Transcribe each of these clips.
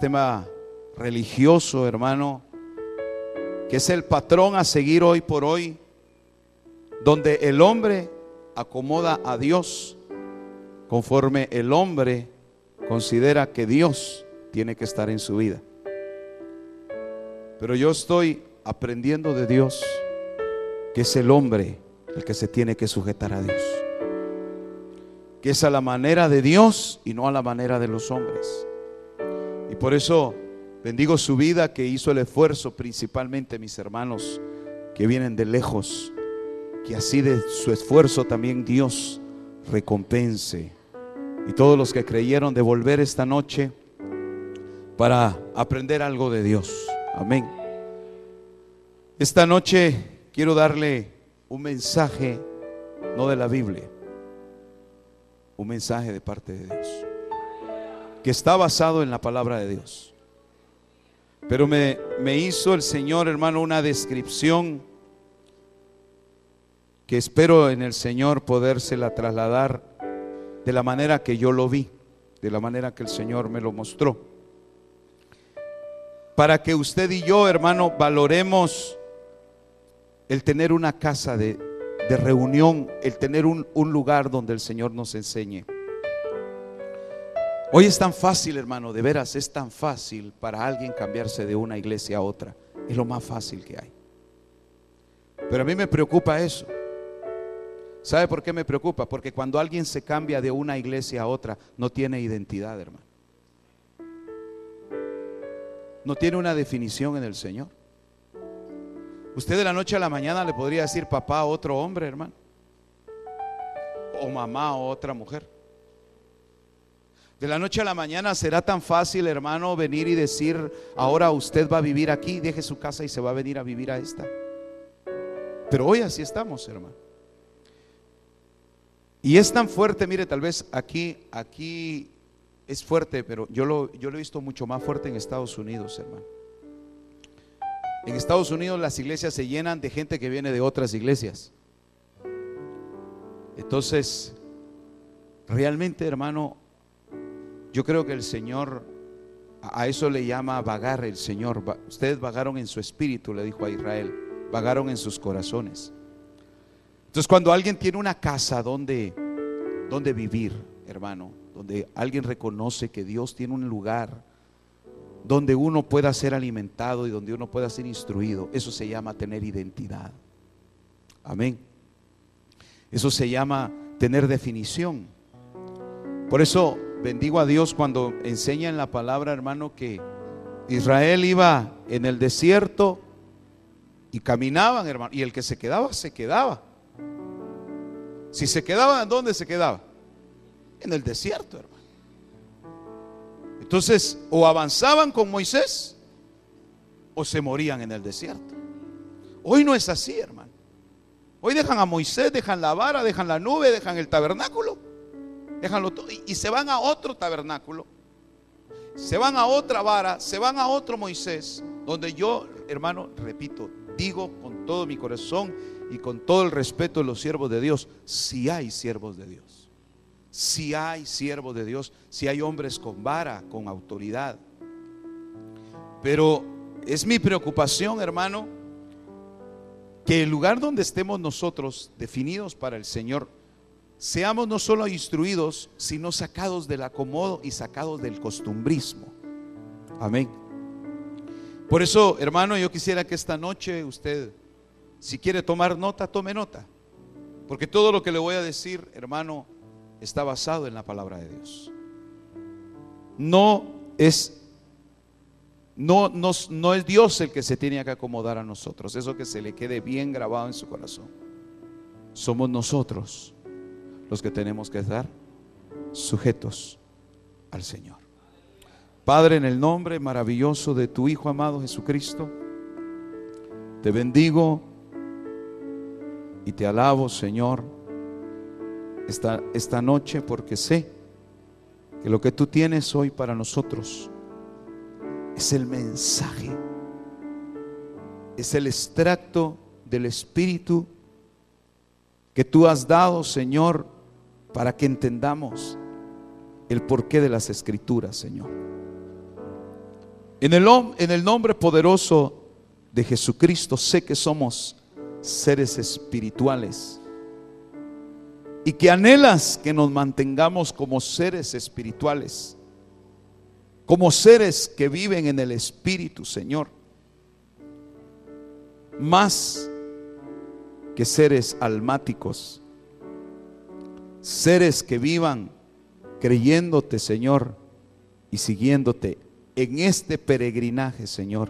Tema religioso, hermano, que es el patrón a seguir hoy por hoy, donde el hombre acomoda a Dios conforme el hombre considera que Dios tiene que estar en su vida. Pero yo estoy aprendiendo de Dios que es el hombre el que se tiene que sujetar a Dios. Que es a la manera de Dios y no a la manera de los hombres. Por eso bendigo su vida que hizo el esfuerzo, principalmente mis hermanos que vienen de lejos, que así de su esfuerzo también Dios recompense. Y todos los que creyeron de volver esta noche para aprender algo de Dios. Amén. Esta noche quiero darle un mensaje, no de la Biblia, un mensaje de parte de Dios, que está basado en la palabra de Dios. Pero me, me hizo el Señor, hermano, una descripción que espero en el Señor podérsela trasladar de la manera que yo lo vi, de la manera que el Señor me lo mostró para que usted y yo, hermano, valoremos el tener una casa de, reunión, el tener un, un lugar donde el Señor nos enseñe. Hoy es tan fácil, hermano, de veras, es tan fácil para alguien cambiarse de una iglesia a otra. Es lo más fácil que hay. Pero a mí me preocupa eso. ¿Sabe por qué me preocupa? Porque cuando alguien se cambia de una iglesia a otra, no tiene identidad, hermano no tiene una definición en el Señor. Usted de la noche a la mañana le podría decir papá a otro hombre, hermano. O mamá a otra mujer. De la noche a la mañana será tan fácil, hermano, venir y decir, ahora usted va a vivir aquí, deje su casa y se va a venir a vivir a esta. Pero hoy así estamos, hermano. Y es tan fuerte, mire, tal vez aquí, aquí es fuerte, pero yo lo, yo lo he visto mucho más fuerte en Estados Unidos, hermano. En Estados Unidos las iglesias se llenan de gente que viene de otras iglesias. Entonces, realmente, hermano, yo creo que el Señor a eso le llama vagar el Señor. Ustedes vagaron en su espíritu, le dijo a Israel, vagaron en sus corazones. Entonces, cuando alguien tiene una casa donde, donde vivir, hermano, donde alguien reconoce que Dios tiene un lugar donde uno pueda ser alimentado y donde uno pueda ser instruido. Eso se llama tener identidad. Amén. Eso se llama tener definición. Por eso bendigo a Dios cuando enseña en la palabra, hermano, que Israel iba en el desierto y caminaban, hermano, y el que se quedaba, se quedaba. Si se quedaba, ¿dónde se quedaba? en el desierto, hermano. Entonces, o avanzaban con Moisés o se morían en el desierto. Hoy no es así, hermano. Hoy dejan a Moisés, dejan la vara, dejan la nube, dejan el tabernáculo, dejanlo todo y, y se van a otro tabernáculo. Se van a otra vara, se van a otro Moisés, donde yo, hermano, repito, digo con todo mi corazón y con todo el respeto de los siervos de Dios, si hay siervos de Dios si hay siervos de Dios, si hay hombres con vara, con autoridad. Pero es mi preocupación, hermano, que el lugar donde estemos nosotros, definidos para el Señor, seamos no solo instruidos, sino sacados del acomodo y sacados del costumbrismo. Amén. Por eso, hermano, yo quisiera que esta noche usted, si quiere tomar nota, tome nota. Porque todo lo que le voy a decir, hermano, está basado en la palabra de Dios. No es no, no, es Dios el que se tiene que acomodar a nosotros, eso que se le quede bien grabado en su corazón. Somos nosotros los que tenemos que estar sujetos al Señor. Padre, en el nombre maravilloso de tu Hijo amado Jesucristo, te bendigo y te alabo, Señor, esta, esta noche porque sé que lo que tú tienes hoy para nosotros es el mensaje, es el extracto del Espíritu que tú has dado, Señor, para que entendamos el porqué de las escrituras, Señor. En el, en el nombre poderoso de Jesucristo sé que somos seres espirituales y que anhelas que nos mantengamos como seres espirituales, como seres que viven en el Espíritu, Señor, más que seres almáticos, seres que vivan creyéndote, Señor, y siguiéndote en este peregrinaje, Señor,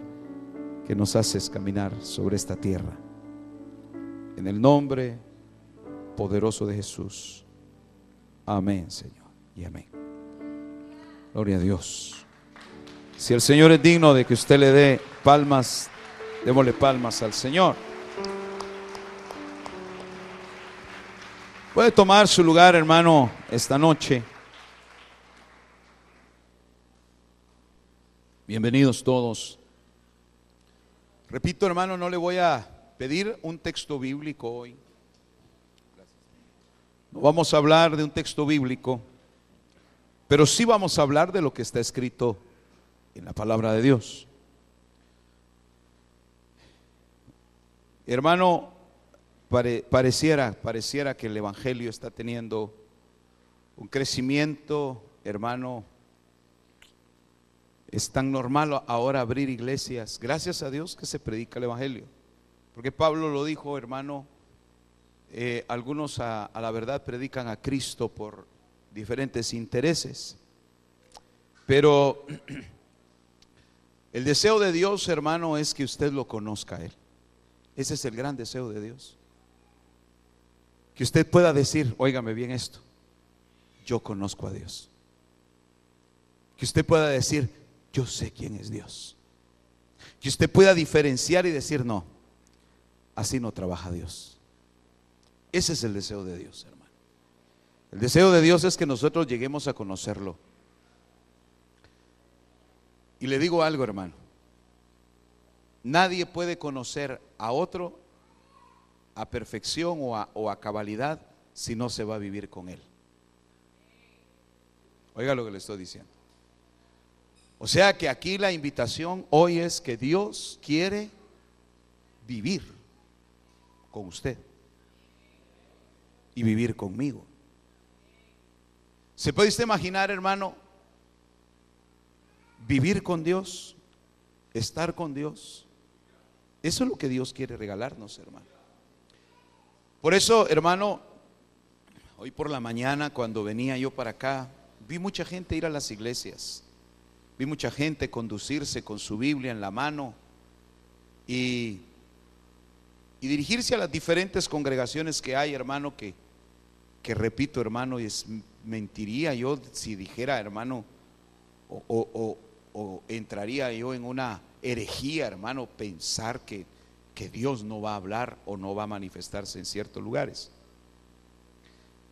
que nos haces caminar sobre esta tierra. En el nombre poderoso de Jesús. Amén, Señor. Y amén. Gloria a Dios. Si el Señor es digno de que usted le dé palmas, démosle palmas al Señor. Puede tomar su lugar, hermano, esta noche. Bienvenidos todos. Repito, hermano, no le voy a pedir un texto bíblico hoy. No vamos a hablar de un texto bíblico, pero sí vamos a hablar de lo que está escrito en la palabra de Dios. Hermano, pareciera, pareciera que el Evangelio está teniendo un crecimiento, hermano. Es tan normal ahora abrir iglesias. Gracias a Dios que se predica el Evangelio. Porque Pablo lo dijo, hermano, eh, algunos a, la verdad predican a Cristo por diferentes intereses. Pero el deseo de Dios, hermano, es que usted lo conozca a Él. Ese es el gran deseo de Dios. Que usted pueda decir, óigame bien esto, yo conozco a Dios. Que usted pueda decir, yo sé quién es Dios. Que usted pueda diferenciar y decir, no, así no trabaja Dios. Ese es el deseo de Dios, hermano. El deseo de Dios es que nosotros lleguemos a conocerlo. Y le digo algo, hermano. Nadie puede conocer a otro a perfección o a, o a cabalidad si no se va a vivir con él. Oiga lo que le estoy diciendo. O sea que aquí la invitación hoy es que Dios quiere vivir con usted y vivir conmigo. ¿Se puede usted imaginar, hermano, vivir con Dios, estar con Dios? Eso es lo que Dios quiere regalarnos, hermano. Por eso, hermano, hoy por la mañana cuando venía yo para acá, vi mucha gente ir a las iglesias, vi mucha gente conducirse con su Biblia en la mano y, dirigirse a las diferentes congregaciones que hay, hermano, que que repito, hermano, es, mentiría yo si dijera, hermano, o, entraría yo en una herejía, hermano, pensar que, que Dios no va a hablar o no va a manifestarse en ciertos lugares.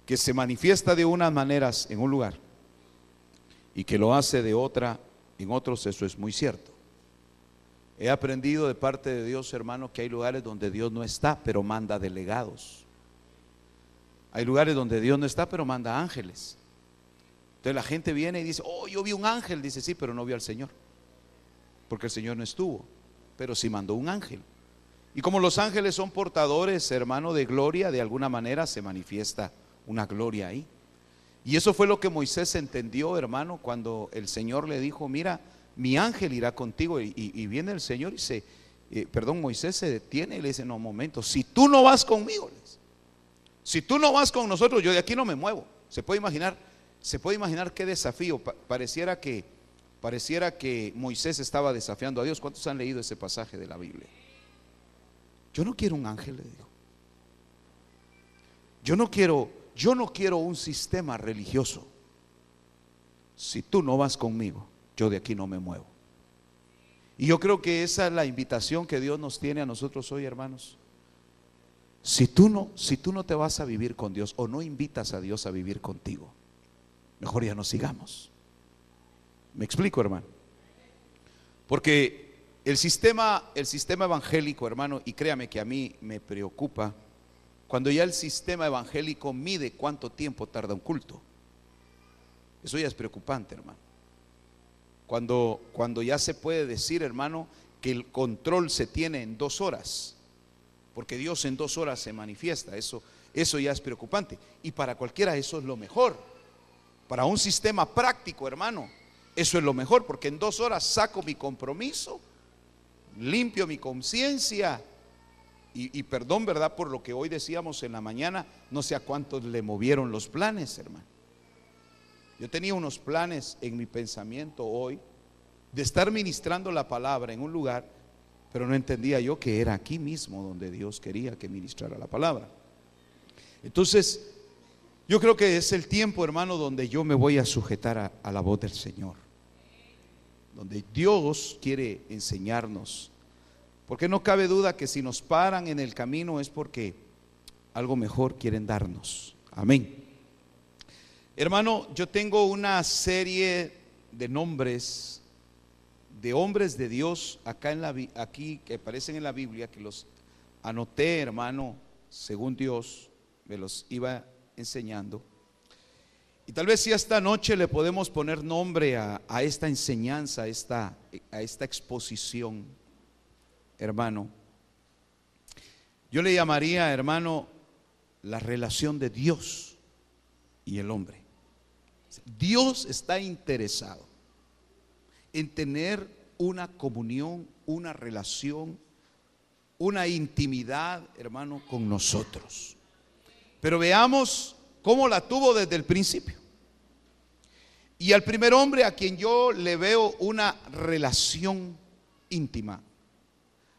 Que se manifiesta de unas maneras en un lugar y que lo hace de otra en otros, eso es muy cierto. He aprendido de parte de Dios, hermano, que hay lugares donde Dios no está, pero manda delegados. Hay lugares donde Dios no está, pero manda ángeles. Entonces la gente viene y dice, oh, yo vi un ángel. Dice, sí, pero no vio al Señor. Porque el Señor no estuvo, pero sí mandó un ángel. Y como los ángeles son portadores, hermano, de gloria, de alguna manera se manifiesta una gloria ahí. Y eso fue lo que Moisés entendió, hermano, cuando el Señor le dijo, mira, mi ángel irá contigo. Y, viene el Señor y se, eh, perdón, Moisés se detiene y le dice, no, momento, si tú no vas conmigo, si tú no vas con nosotros, yo de aquí no me muevo. Se puede imaginar, se puede imaginar qué desafío. pareciera que pareciera que Moisés estaba desafiando a Dios. ¿Cuántos han leído ese pasaje de la Biblia? Yo no quiero un ángel, le dijo. Yo no quiero, yo no quiero un sistema religioso. Si tú no vas conmigo, yo de aquí no me muevo. Y yo creo que esa es la invitación que Dios nos tiene a nosotros hoy, hermanos. Si tú no, si tú no te vas a vivir con Dios o no invitas a Dios a vivir contigo, mejor ya no sigamos. ¿Me explico, hermano? Porque el sistema, el sistema evangélico, hermano, y créame que a mí me preocupa, cuando ya el sistema evangélico mide cuánto tiempo tarda un culto. Eso ya es preocupante, hermano. Cuando, cuando ya se puede decir, hermano, que el control se tiene en dos horas, porque Dios en dos horas se manifiesta, eso, eso ya es preocupante. Y para cualquiera eso es lo mejor. Para un sistema práctico, hermano, eso es lo mejor, porque en dos horas saco mi compromiso, limpio mi conciencia. Y, perdón, ¿verdad? Por lo que hoy decíamos en la mañana, no sé a cuántos le movieron los planes, hermano. Yo tenía unos planes en mi pensamiento hoy de estar ministrando la palabra en un lugar, pero no entendía yo que era aquí mismo donde Dios quería que ministrara la palabra. Entonces, yo creo que es el tiempo, hermano, donde yo me voy a sujetar a la voz del Señor donde Dios quiere enseñarnos. Porque no cabe duda que si nos paran en el camino es porque algo mejor quieren darnos. Amén. Hermano, yo tengo una serie de nombres de hombres de Dios acá en la aquí que aparecen en la Biblia que los anoté, hermano, según Dios me los iba enseñando. Y tal vez si esta noche le podemos poner nombre a, esta enseñanza, a esta, a esta exposición, hermano. Yo le llamaría, hermano, la relación de Dios y el hombre. Dios está interesado en tener una comunión, una relación, una intimidad, hermano, con nosotros. Pero veamos cómo la tuvo desde el principio. Y al primer hombre a quien yo le veo una relación íntima,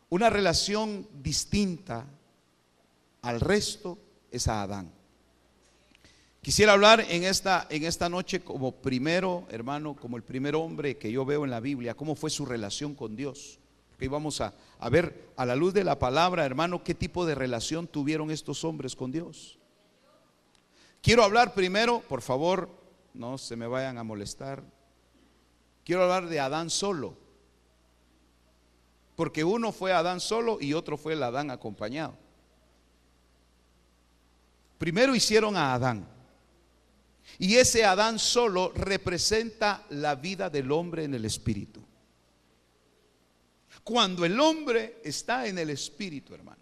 una relación distinta al resto, es a Adán. Quisiera hablar en esta, en esta noche como primero, hermano, como el primer hombre que yo veo en la Biblia, cómo fue su relación con Dios. Porque vamos a, a ver a la luz de la palabra, hermano, qué tipo de relación tuvieron estos hombres con Dios. Quiero hablar primero, por favor, no se me vayan a molestar. Quiero hablar de Adán solo. Porque uno fue Adán solo y otro fue el Adán acompañado. Primero hicieron a Adán. Y ese Adán solo representa la vida del hombre en el espíritu. Cuando el hombre está en el espíritu, hermano,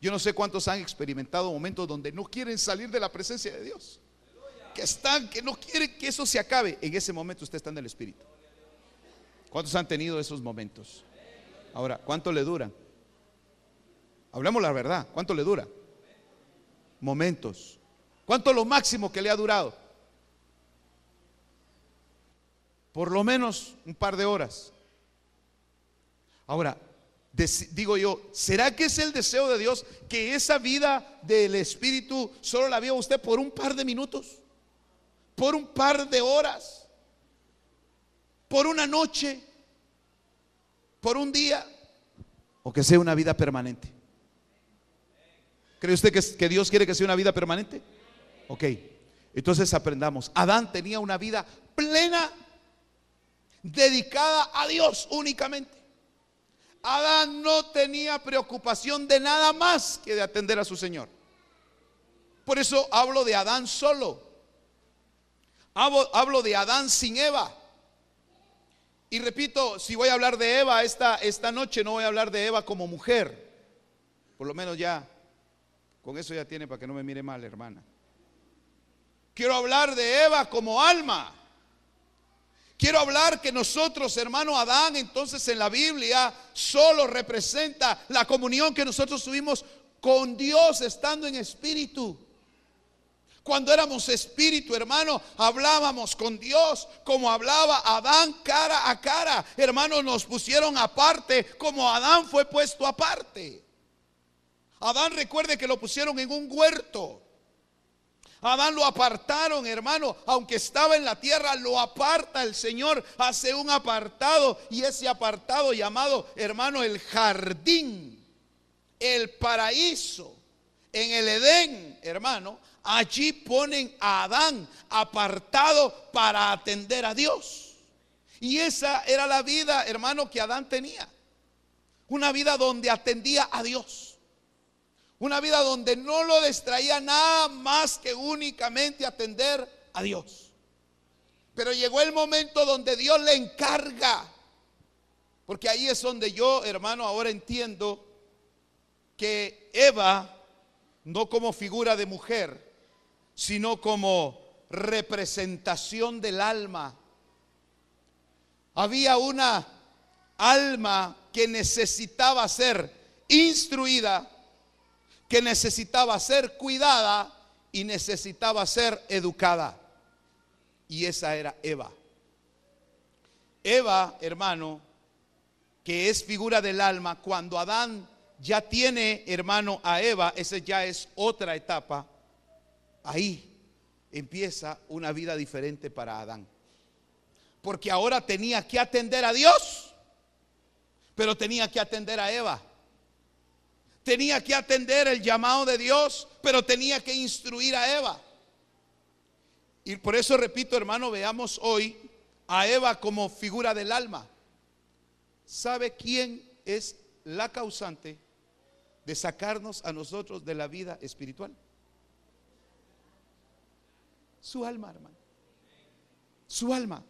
yo no sé cuántos han experimentado momentos donde no quieren salir de la presencia de Dios. Que están, que no quieren que eso se acabe. En ese momento usted está en el Espíritu. ¿Cuántos han tenido esos momentos? Ahora, ¿cuánto le dura? Hablemos la verdad. ¿Cuánto le dura? Momentos. ¿Cuánto lo máximo que le ha durado? Por lo menos un par de horas. Ahora, digo yo, ¿será que es el deseo de Dios que esa vida del Espíritu solo la viva usted por un par de minutos? ¿Por un par de horas? ¿Por una noche? ¿Por un día? ¿O que sea una vida permanente? ¿Cree usted que, que Dios quiere que sea una vida permanente? Ok, entonces aprendamos. Adán tenía una vida plena, dedicada a Dios únicamente. Adán no tenía preocupación de nada más que de atender a su Señor. Por eso hablo de Adán solo. Hablo, de Adán sin Eva. Y repito, si voy a hablar de Eva esta, esta noche, no voy a hablar de Eva como mujer. Por lo menos ya, con eso ya tiene para que no me mire mal, hermana. Quiero hablar de Eva como alma. Quiero hablar que nosotros, hermano Adán, entonces en la Biblia solo representa la comunión que nosotros tuvimos con Dios estando en espíritu. Cuando éramos espíritu, hermano, hablábamos con Dios como hablaba Adán cara a cara. Hermanos, nos pusieron aparte como Adán fue puesto aparte. Adán recuerde que lo pusieron en un huerto. Adán lo apartaron, hermano. Aunque estaba en la tierra, lo aparta el Señor. Hace un apartado. Y ese apartado llamado, hermano, el jardín. El paraíso. En el Edén, hermano. Allí ponen a Adán apartado para atender a Dios. Y esa era la vida, hermano, que Adán tenía. Una vida donde atendía a Dios. Una vida donde no lo distraía nada más que únicamente atender a Dios. Pero llegó el momento donde Dios le encarga. Porque ahí es donde yo, hermano, ahora entiendo que Eva, no como figura de mujer, sino como representación del alma. Había una alma que necesitaba ser instruida que necesitaba ser cuidada y necesitaba ser educada. Y esa era Eva. Eva, hermano, que es figura del alma, cuando Adán ya tiene, hermano, a Eva, esa ya es otra etapa, ahí empieza una vida diferente para Adán. Porque ahora tenía que atender a Dios, pero tenía que atender a Eva tenía que atender el llamado de Dios, pero tenía que instruir a Eva. Y por eso repito, hermano, veamos hoy a Eva como figura del alma. ¿Sabe quién es la causante de sacarnos a nosotros de la vida espiritual? Su alma, hermano. Su alma.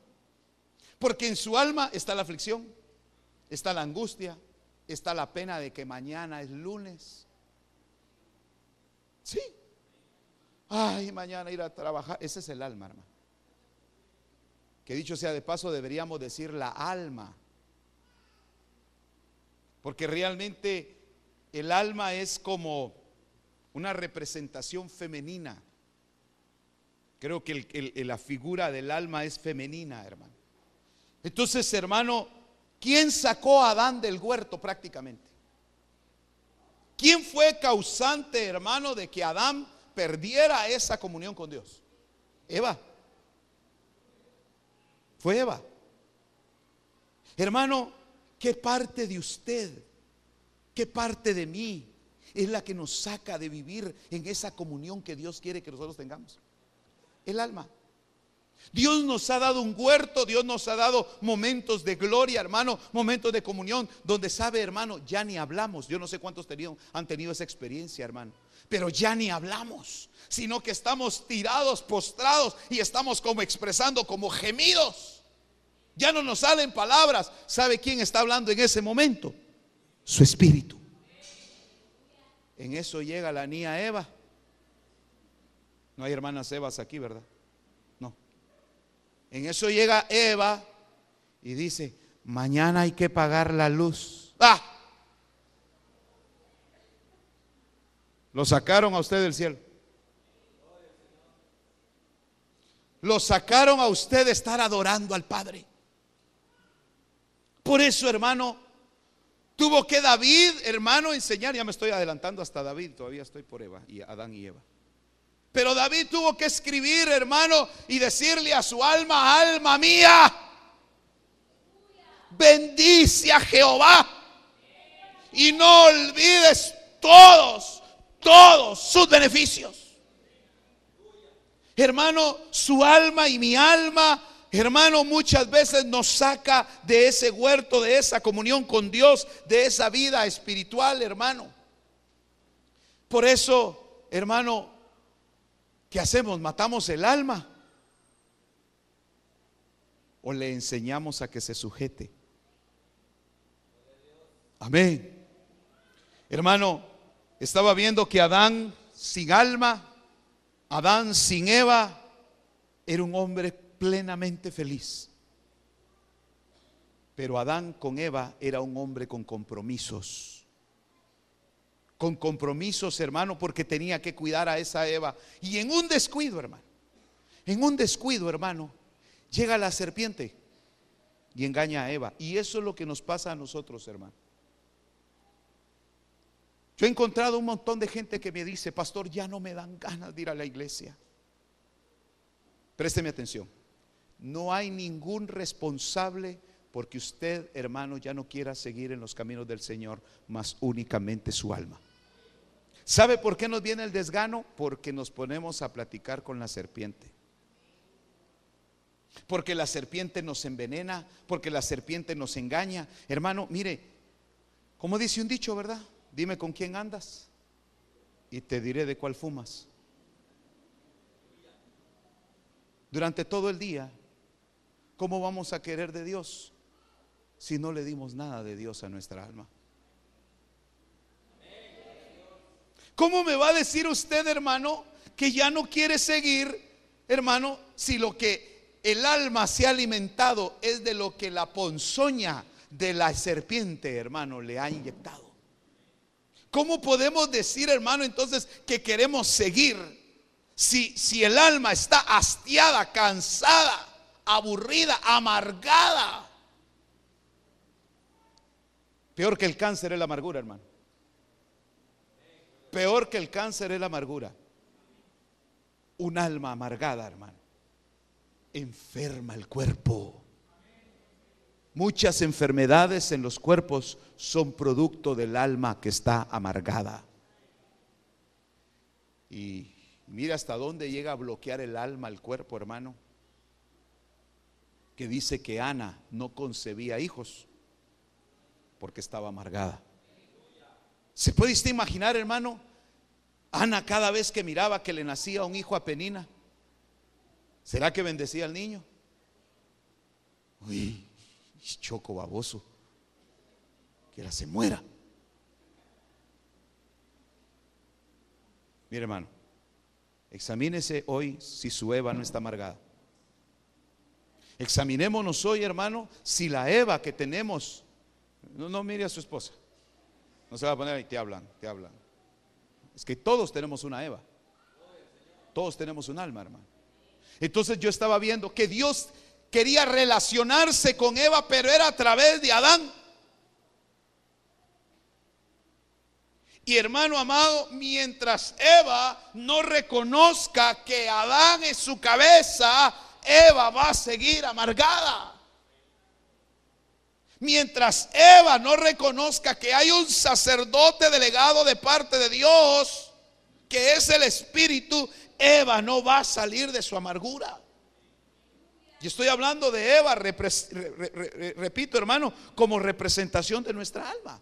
Porque en su alma está la aflicción, está la angustia, está la pena de que mañana es lunes. Sí. Ay, mañana ir a trabajar. Ese es el alma, hermano. Que dicho sea de paso, deberíamos decir la alma. Porque realmente el alma es como una representación femenina. Creo que la figura del alma es femenina, hermano. Entonces, hermano, ¿Quién sacó a Adán del huerto prácticamente? ¿Quién fue causante, hermano, de que Adán perdiera esa comunión con Dios? Eva. Fue Eva. Hermano, ¿qué parte de usted, qué parte de mí es la que nos saca de vivir en esa comunión que Dios quiere que nosotros tengamos? El alma. Dios nos ha dado un huerto, Dios nos ha dado momentos de gloria, hermano, momentos de comunión, donde sabe, hermano, ya ni hablamos. Yo no sé cuántos han tenido esa experiencia, hermano, pero ya ni hablamos, sino que estamos tirados, postrados y estamos como expresando como gemidos. Ya no nos salen palabras. ¿Sabe quién está hablando en ese momento? Su espíritu. En eso llega la niña Eva. No hay hermanas Evas aquí, ¿verdad? En eso llega Eva y dice, mañana hay que pagar la luz. ¡Ah! Lo sacaron a usted del cielo. Lo sacaron a usted de estar adorando al Padre. Por eso, hermano, tuvo que David, hermano, enseñar. Ya me estoy adelantando hasta David, todavía estoy por Eva y Adán y Eva. Pero David tuvo que escribir, hermano, y decirle a su alma, alma mía, bendice a Jehová. Y no olvides todos, todos sus beneficios. Hermano, su alma y mi alma, hermano, muchas veces nos saca de ese huerto, de esa comunión con Dios, de esa vida espiritual, hermano. Por eso, hermano, ¿Qué hacemos? ¿Matamos el alma? ¿O le enseñamos a que se sujete? Amén. Hermano, estaba viendo que Adán sin alma, Adán sin Eva, era un hombre plenamente feliz. Pero Adán con Eva era un hombre con compromisos con compromisos, hermano, porque tenía que cuidar a esa Eva. Y en un descuido, hermano, en un descuido, hermano, llega la serpiente y engaña a Eva. Y eso es lo que nos pasa a nosotros, hermano. Yo he encontrado un montón de gente que me dice, pastor, ya no me dan ganas de ir a la iglesia. Présteme atención. No hay ningún responsable porque usted, hermano, ya no quiera seguir en los caminos del Señor, más únicamente su alma. ¿Sabe por qué nos viene el desgano? Porque nos ponemos a platicar con la serpiente. Porque la serpiente nos envenena, porque la serpiente nos engaña. Hermano, mire, como dice un dicho, ¿verdad? Dime con quién andas y te diré de cuál fumas. Durante todo el día, ¿cómo vamos a querer de Dios si no le dimos nada de Dios a nuestra alma? ¿Cómo me va a decir usted, hermano, que ya no quiere seguir, hermano, si lo que el alma se ha alimentado es de lo que la ponzoña de la serpiente, hermano, le ha inyectado? ¿Cómo podemos decir, hermano, entonces que queremos seguir si, si el alma está hastiada, cansada, aburrida, amargada? Peor que el cáncer es la amargura, hermano. Peor que el cáncer es la amargura. Un alma amargada, hermano, enferma el cuerpo. Muchas enfermedades en los cuerpos son producto del alma que está amargada. Y mira hasta dónde llega a bloquear el alma el cuerpo, hermano. Que dice que Ana no concebía hijos porque estaba amargada. ¿Se puede imaginar, hermano? Ana cada vez que miraba que le nacía un hijo a Penina, ¿será que bendecía al niño? Uy, choco baboso, que ahora se muera. Mire hermano, examínese hoy si su Eva no está amargada. Examinémonos hoy, hermano, si la Eva que tenemos, no, no mire a su esposa, no se va a poner ahí, te hablan, te hablan. Es que todos tenemos una Eva. Todos tenemos un alma, hermano. Entonces yo estaba viendo que Dios quería relacionarse con Eva, pero era a través de Adán. Y hermano amado, mientras Eva no reconozca que Adán es su cabeza, Eva va a seguir amargada. Mientras Eva no reconozca que hay un sacerdote delegado de parte de Dios, que es el Espíritu, Eva no va a salir de su amargura. Y estoy hablando de Eva, repito hermano, como representación de nuestra alma.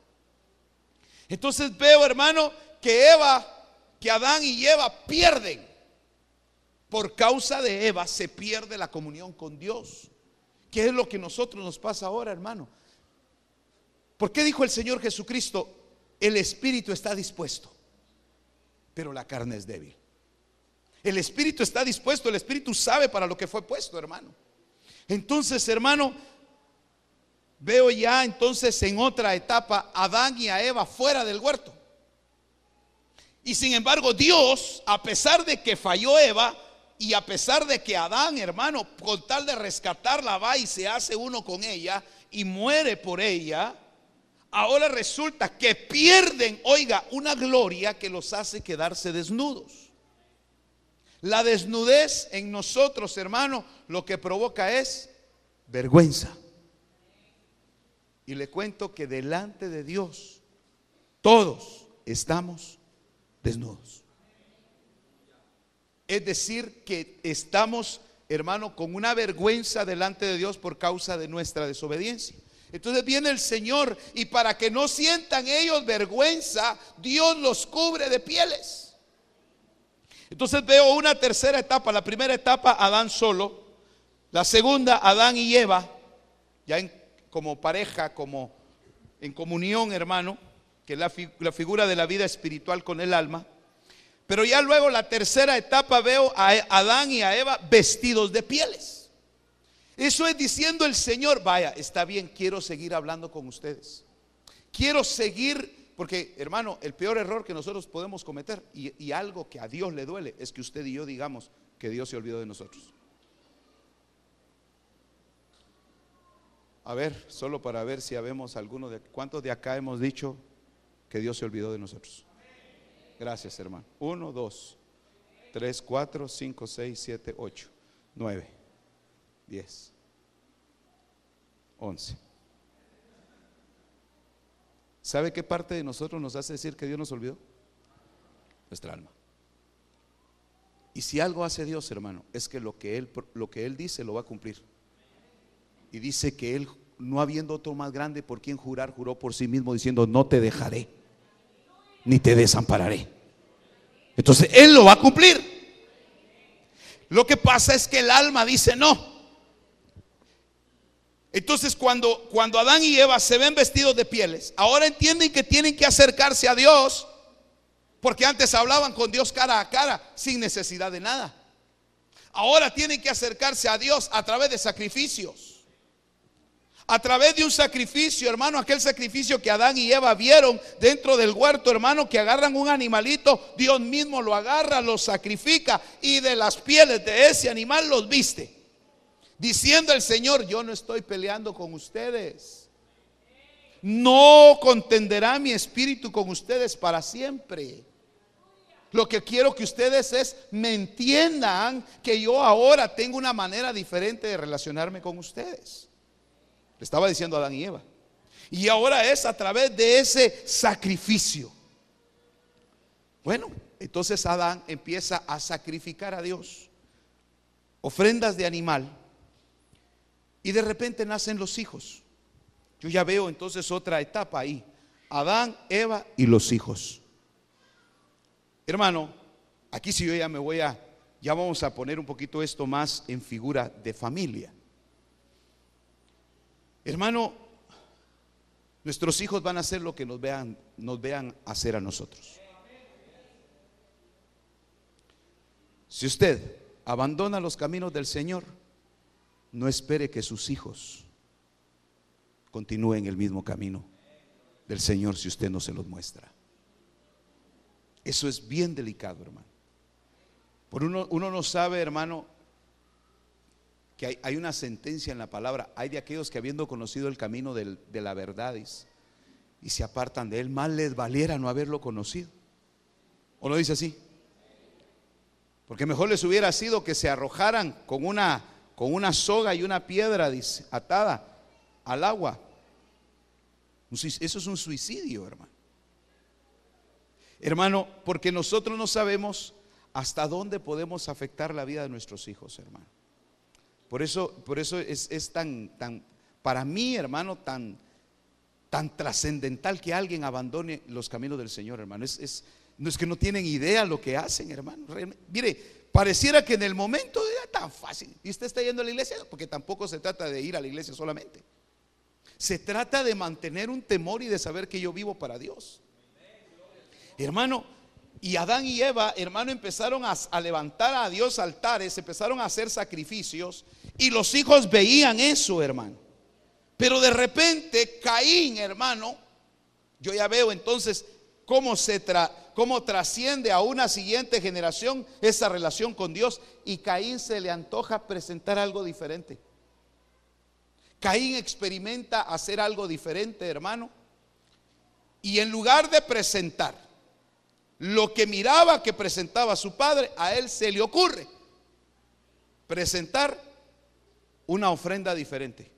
Entonces veo hermano que Eva, que Adán y Eva pierden. Por causa de Eva se pierde la comunión con Dios. ¿Qué es lo que nosotros nos pasa ahora hermano? ¿Por qué dijo el Señor Jesucristo, el espíritu está dispuesto, pero la carne es débil? El espíritu está dispuesto, el espíritu sabe para lo que fue puesto, hermano. Entonces, hermano, veo ya entonces en otra etapa a Adán y a Eva fuera del huerto. Y sin embargo, Dios, a pesar de que falló Eva y a pesar de que Adán, hermano, con tal de rescatarla va y se hace uno con ella y muere por ella, ahora resulta que pierden, oiga, una gloria que los hace quedarse desnudos. La desnudez en nosotros, hermano, lo que provoca es vergüenza. Y le cuento que delante de Dios todos estamos desnudos. Es decir, que estamos, hermano, con una vergüenza delante de Dios por causa de nuestra desobediencia. Entonces viene el Señor y para que no sientan ellos vergüenza, Dios los cubre de pieles. Entonces veo una tercera etapa. La primera etapa, Adán solo. La segunda, Adán y Eva, ya como pareja, como en comunión, hermano, que es la, la figura de la vida espiritual con el alma. Pero ya luego la tercera etapa veo a Adán y a Eva vestidos de pieles. Eso es diciendo el Señor, vaya, está bien, quiero seguir hablando con ustedes. Quiero seguir, porque hermano, el peor error que nosotros podemos cometer y, algo que a Dios le duele es que usted y yo digamos que Dios se olvidó de nosotros. A ver, solo para ver si habemos alguno de cuántos de acá hemos dicho que Dios se olvidó de nosotros. Gracias, hermano. Uno, dos, tres, cuatro, cinco, seis, siete, ocho. 9, 10, 11. ¿Sabe qué parte de nosotros nos hace decir que Dios nos olvidó? Nuestra alma. Y si algo hace Dios, hermano, es que lo que Él, lo que él dice lo va a cumplir. Y dice que Él, no habiendo otro más grande por quien jurar, juró por sí mismo diciendo, no te dejaré, ni te desampararé. Entonces Él lo va a cumplir. Lo que pasa es que el alma dice no. Entonces cuando, cuando Adán y Eva se ven vestidos de pieles, ahora entienden que tienen que acercarse a Dios porque antes hablaban con Dios cara a cara sin necesidad de nada. Ahora tienen que acercarse a Dios a través de sacrificios. A través de un sacrificio, hermano, aquel sacrificio que Adán y Eva vieron dentro del huerto, hermano, que agarran un animalito, Dios mismo lo agarra, lo sacrifica y de las pieles de ese animal los viste. Diciendo el Señor, yo no estoy peleando con ustedes. No contenderá mi espíritu con ustedes para siempre. Lo que quiero que ustedes es me entiendan que yo ahora tengo una manera diferente de relacionarme con ustedes. Le estaba diciendo a Adán y Eva. Y ahora es a través de ese sacrificio. Bueno, entonces Adán empieza a sacrificar a Dios ofrendas de animal y de repente nacen los hijos. Yo ya veo entonces otra etapa ahí. Adán, Eva y los hijos. Hermano, aquí si yo ya me voy a, ya vamos a poner un poquito esto más en figura de familia. Hermano, nuestros hijos van a hacer lo que nos vean, nos vean hacer a nosotros. Si usted abandona los caminos del Señor, no espere que sus hijos continúen el mismo camino del Señor si usted no se los muestra. Eso es bien delicado, hermano. Por uno, uno no sabe, hermano, que hay, una sentencia en la palabra. Hay de aquellos que habiendo conocido el camino de la verdad y, se apartan de él, mal les valiera no haberlo conocido. ¿O no dice así? Porque mejor les hubiera sido que se arrojaran con una, con una soga y una piedra atada al agua. Eso es un suicidio, hermano. Hermano, porque nosotros no sabemos hasta dónde podemos afectar la vida de nuestros hijos, hermano. Por eso, por eso es, tan, tan, para mí, hermano, tan, tan trascendental que alguien abandone los caminos del Señor, hermano. Es, no es que no tienen idea lo que hacen, hermano. Mire, pareciera que en el momento era tan fácil. ¿Y usted está yendo a la iglesia? Porque tampoco se trata de ir a la iglesia solamente. Se trata de mantener un temor y de saber que yo vivo para Dios. Hermano, y Adán y Eva, hermano, empezaron a, levantar a Dios altares, empezaron a hacer sacrificios y los hijos veían eso, hermano. Pero de repente Caín, hermano, yo ya veo entonces cómo se cómo trasciende a una siguiente generación esa relación con Dios y Caín se le antoja presentar algo diferente. Caín experimenta hacer algo diferente, hermano. Y en lugar de presentar lo que miraba que presentaba su padre, a él se le ocurre presentar una ofrenda diferente.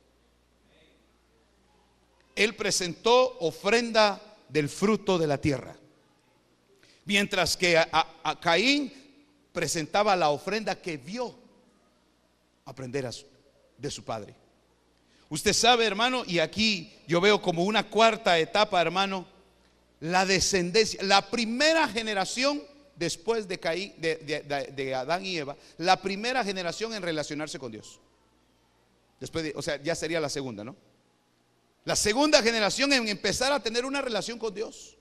Él presentó ofrenda del fruto de la tierra. Mientras que a, Caín presentaba la ofrenda que vio aprender de su padre. Usted sabe, hermano, y aquí yo veo como una cuarta etapa, hermano, la descendencia, la primera generación después de, de, Adán y Eva, la primera generación en relacionarse con Dios. Después o sea, ya sería la segunda, ¿no? La segunda generación en empezar a tener una relación con Dios.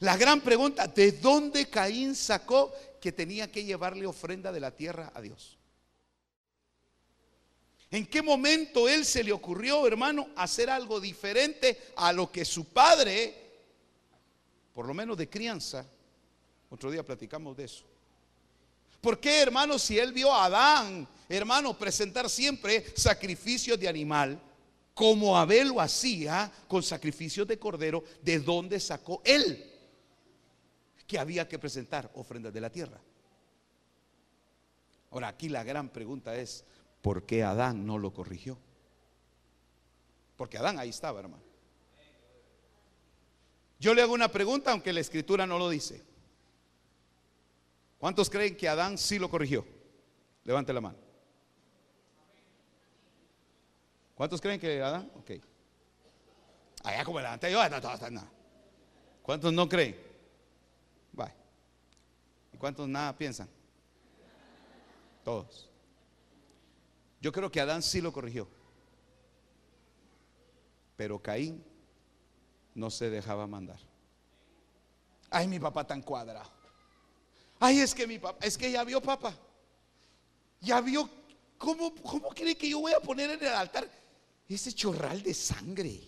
La gran pregunta, ¿de dónde Caín sacó que tenía que llevarle ofrenda de la tierra a Dios? ¿En qué momento él se le ocurrió, hermano, hacer algo diferente a lo que su padre por lo menos de crianza. Otro día platicamos de eso. ¿Por qué, hermano, si él vio a Adán, hermano, presentar siempre sacrificios de animal, como Abel lo hacía con sacrificios de cordero, ¿de dónde sacó él que había que presentar ofrendas de la tierra? Ahora aquí la gran pregunta es, ¿por qué Adán no lo corrigió? Porque Adán ahí estaba, hermano. Yo le hago una pregunta, aunque la escritura no lo dice. ¿Cuántos creen que Adán sí lo corrigió? Levante la mano. ¿Cuántos creen que Adán? Ok. Allá como levanté yo, no, no, no. ¿Cuántos no creen? Bye. ¿Y cuántos nada piensan? Todos. Yo creo que Adán sí lo corrigió. Pero Caín no se dejaba mandar. Ay, mi papá tan cuadrado. Ay, es que mi papá, es que ya vio papá. Ya vio, ¿cómo, cómo cree que yo voy a poner en el altar ese chorral de sangre?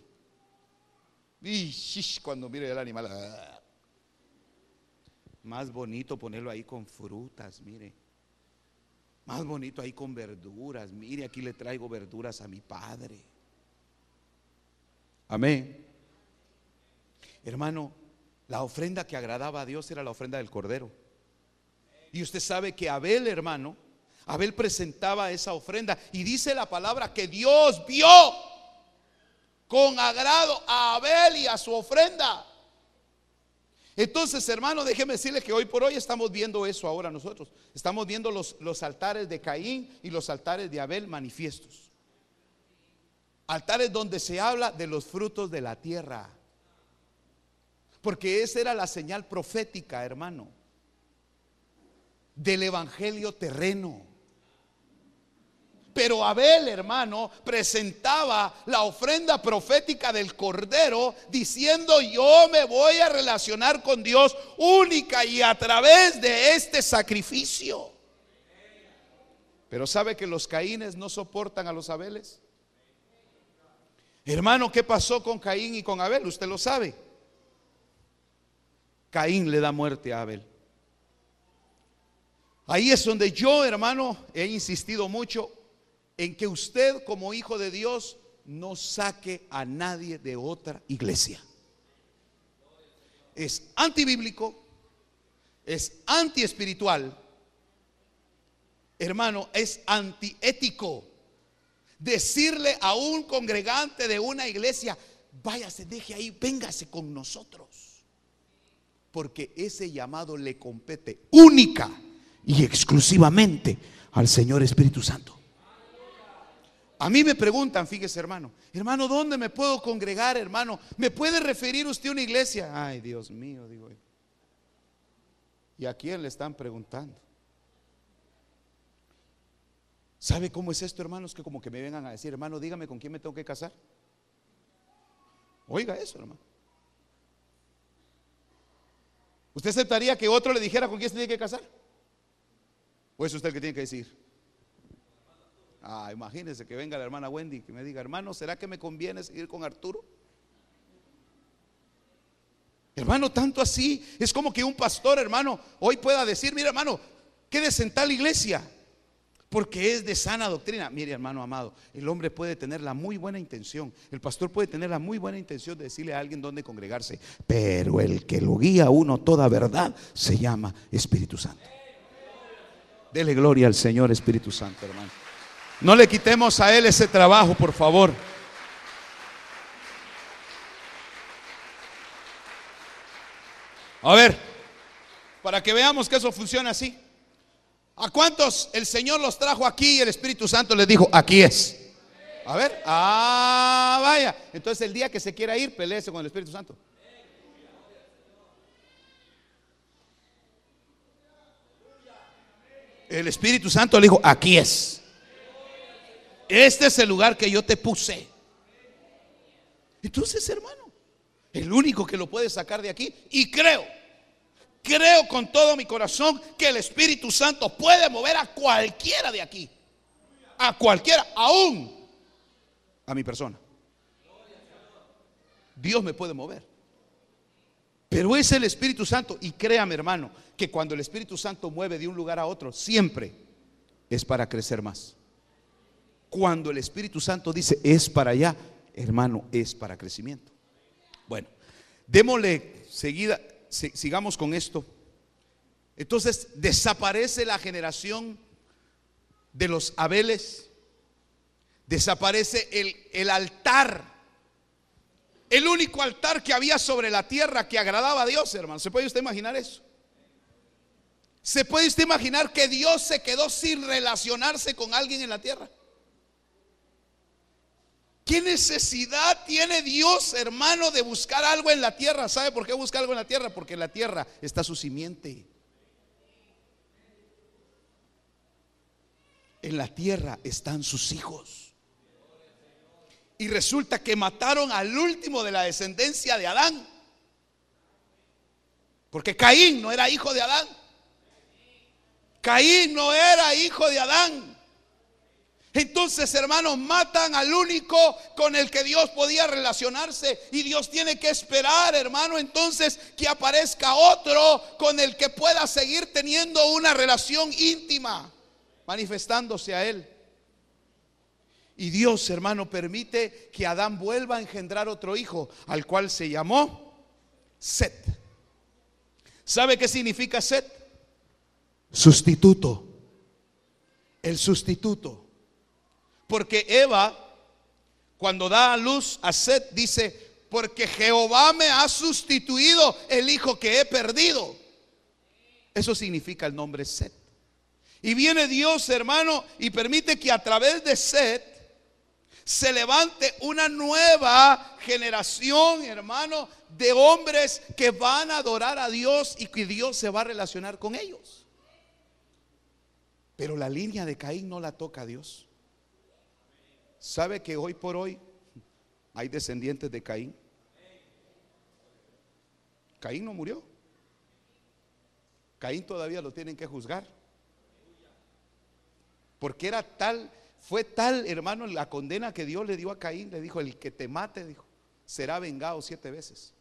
Y cuando mire el animal, ah. más bonito ponerlo ahí con frutas, mire. Más bonito ahí con verduras. Mire, aquí le traigo verduras a mi padre. Amén. Hermano, la ofrenda que agradaba a Dios era la ofrenda del cordero. Y usted sabe que Abel, hermano, Abel presentaba esa ofrenda y dice la palabra que Dios vio con agrado a Abel y a su ofrenda. Entonces, hermano, déjeme decirle que hoy por hoy estamos viendo eso ahora nosotros. Estamos viendo los, los altares de Caín y los altares de Abel manifiestos. Altares donde se habla de los frutos de la tierra. Porque esa era la señal profética, hermano, del evangelio terreno. Pero Abel, hermano, presentaba la ofrenda profética del Cordero diciendo, yo me voy a relacionar con Dios única y a través de este sacrificio. Pero ¿sabe que los caínes no soportan a los Abeles? Hermano, ¿qué pasó con Caín y con Abel? Usted lo sabe. Caín le da muerte a Abel. Ahí es donde yo, hermano, he insistido mucho en que usted como hijo de Dios no saque a nadie de otra iglesia. Es antibíblico, es antiespiritual, hermano, es antiético decirle a un congregante de una iglesia, váyase, deje ahí, véngase con nosotros. Porque ese llamado le compete única y exclusivamente al Señor Espíritu Santo. A mí me preguntan, fíjese hermano, hermano, ¿dónde me puedo congregar, hermano? ¿Me puede referir usted a una iglesia? Ay, Dios mío, digo yo. ¿Y a quién le están preguntando? ¿Sabe cómo es esto, hermanos? Que como que me vengan a decir, hermano, dígame con quién me tengo que casar. Oiga eso, hermano. ¿Usted aceptaría que otro le dijera con quién se tiene que casar? ¿O es usted el que tiene que decir? Ah, imagínese que venga la hermana Wendy que me diga, hermano, ¿será que me conviene seguir con Arturo? Hermano, tanto así, es como que un pastor, hermano, hoy pueda decir, mira, hermano, quédese en tal iglesia, porque es de sana doctrina. Mire, hermano amado, el hombre puede tener la muy buena intención, el pastor puede tener la muy buena intención de decirle a alguien dónde congregarse, pero el que lo guía a uno toda verdad se llama Espíritu Santo. Dele gloria al Señor Espíritu Santo, hermano. No le quitemos a Él ese trabajo, por favor. A ver, para que veamos que eso funciona así. ¿A cuántos el Señor los trajo aquí y el Espíritu Santo les dijo, aquí es? A ver, ah, vaya. Entonces el día que se quiera ir, peleese con el Espíritu Santo. El Espíritu Santo le dijo, aquí es. Este es el lugar que yo te puse. Entonces, hermano, el único que lo puede sacar de aquí, y creo, creo con todo mi corazón que el Espíritu Santo puede mover a cualquiera de aquí. A cualquiera, aún a mi persona. Dios me puede mover. Pero es el Espíritu Santo. Y créame, hermano, que cuando el Espíritu Santo mueve de un lugar a otro, siempre es para crecer más. Cuando el Espíritu Santo dice es para allá, hermano, es para crecimiento. Bueno, démosle seguida, sigamos con esto. Entonces desaparece la generación de los Abeles, desaparece el, el altar, el único altar que había sobre la tierra que agradaba a Dios, hermano. ¿Se puede usted imaginar eso? ¿Se puede usted imaginar que Dios se quedó sin relacionarse con alguien en la tierra? ¿Qué necesidad tiene Dios, hermano, de buscar algo en la tierra? ¿Sabe por qué busca algo en la tierra? Porque en la tierra está su simiente. En la tierra están sus hijos. Y resulta que mataron al último de la descendencia de Adán. Porque Caín no era hijo de Adán. Caín no era hijo de Adán. Entonces, hermanos, matan al único con el que Dios podía relacionarse. Y Dios tiene que esperar, hermano, entonces que aparezca otro con el que pueda seguir teniendo una relación íntima, manifestándose a Él. Y Dios, hermano, permite que Adán vuelva a engendrar otro hijo, al cual se llamó Set. ¿Sabe qué significa Set? Sustituto. El sustituto. Porque Eva, cuando da a luz a Set, dice, porque Jehová me ha sustituido el hijo que he perdido. Eso significa el nombre Set. Y viene Dios, hermano, y permite que a través de Set se levante una nueva generación, hermano, de hombres que van a adorar a Dios y que Dios se va a relacionar con ellos. Pero la línea de Caín no la toca a Dios. ¿Sabe que hoy por hoy hay descendientes de Caín? Caín no murió. Caín todavía lo tienen que juzgar. Porque era tal, fue tal, hermano, la condena que Dios le dio a Caín. Le dijo, el que te mate, dijo, será vengado siete veces.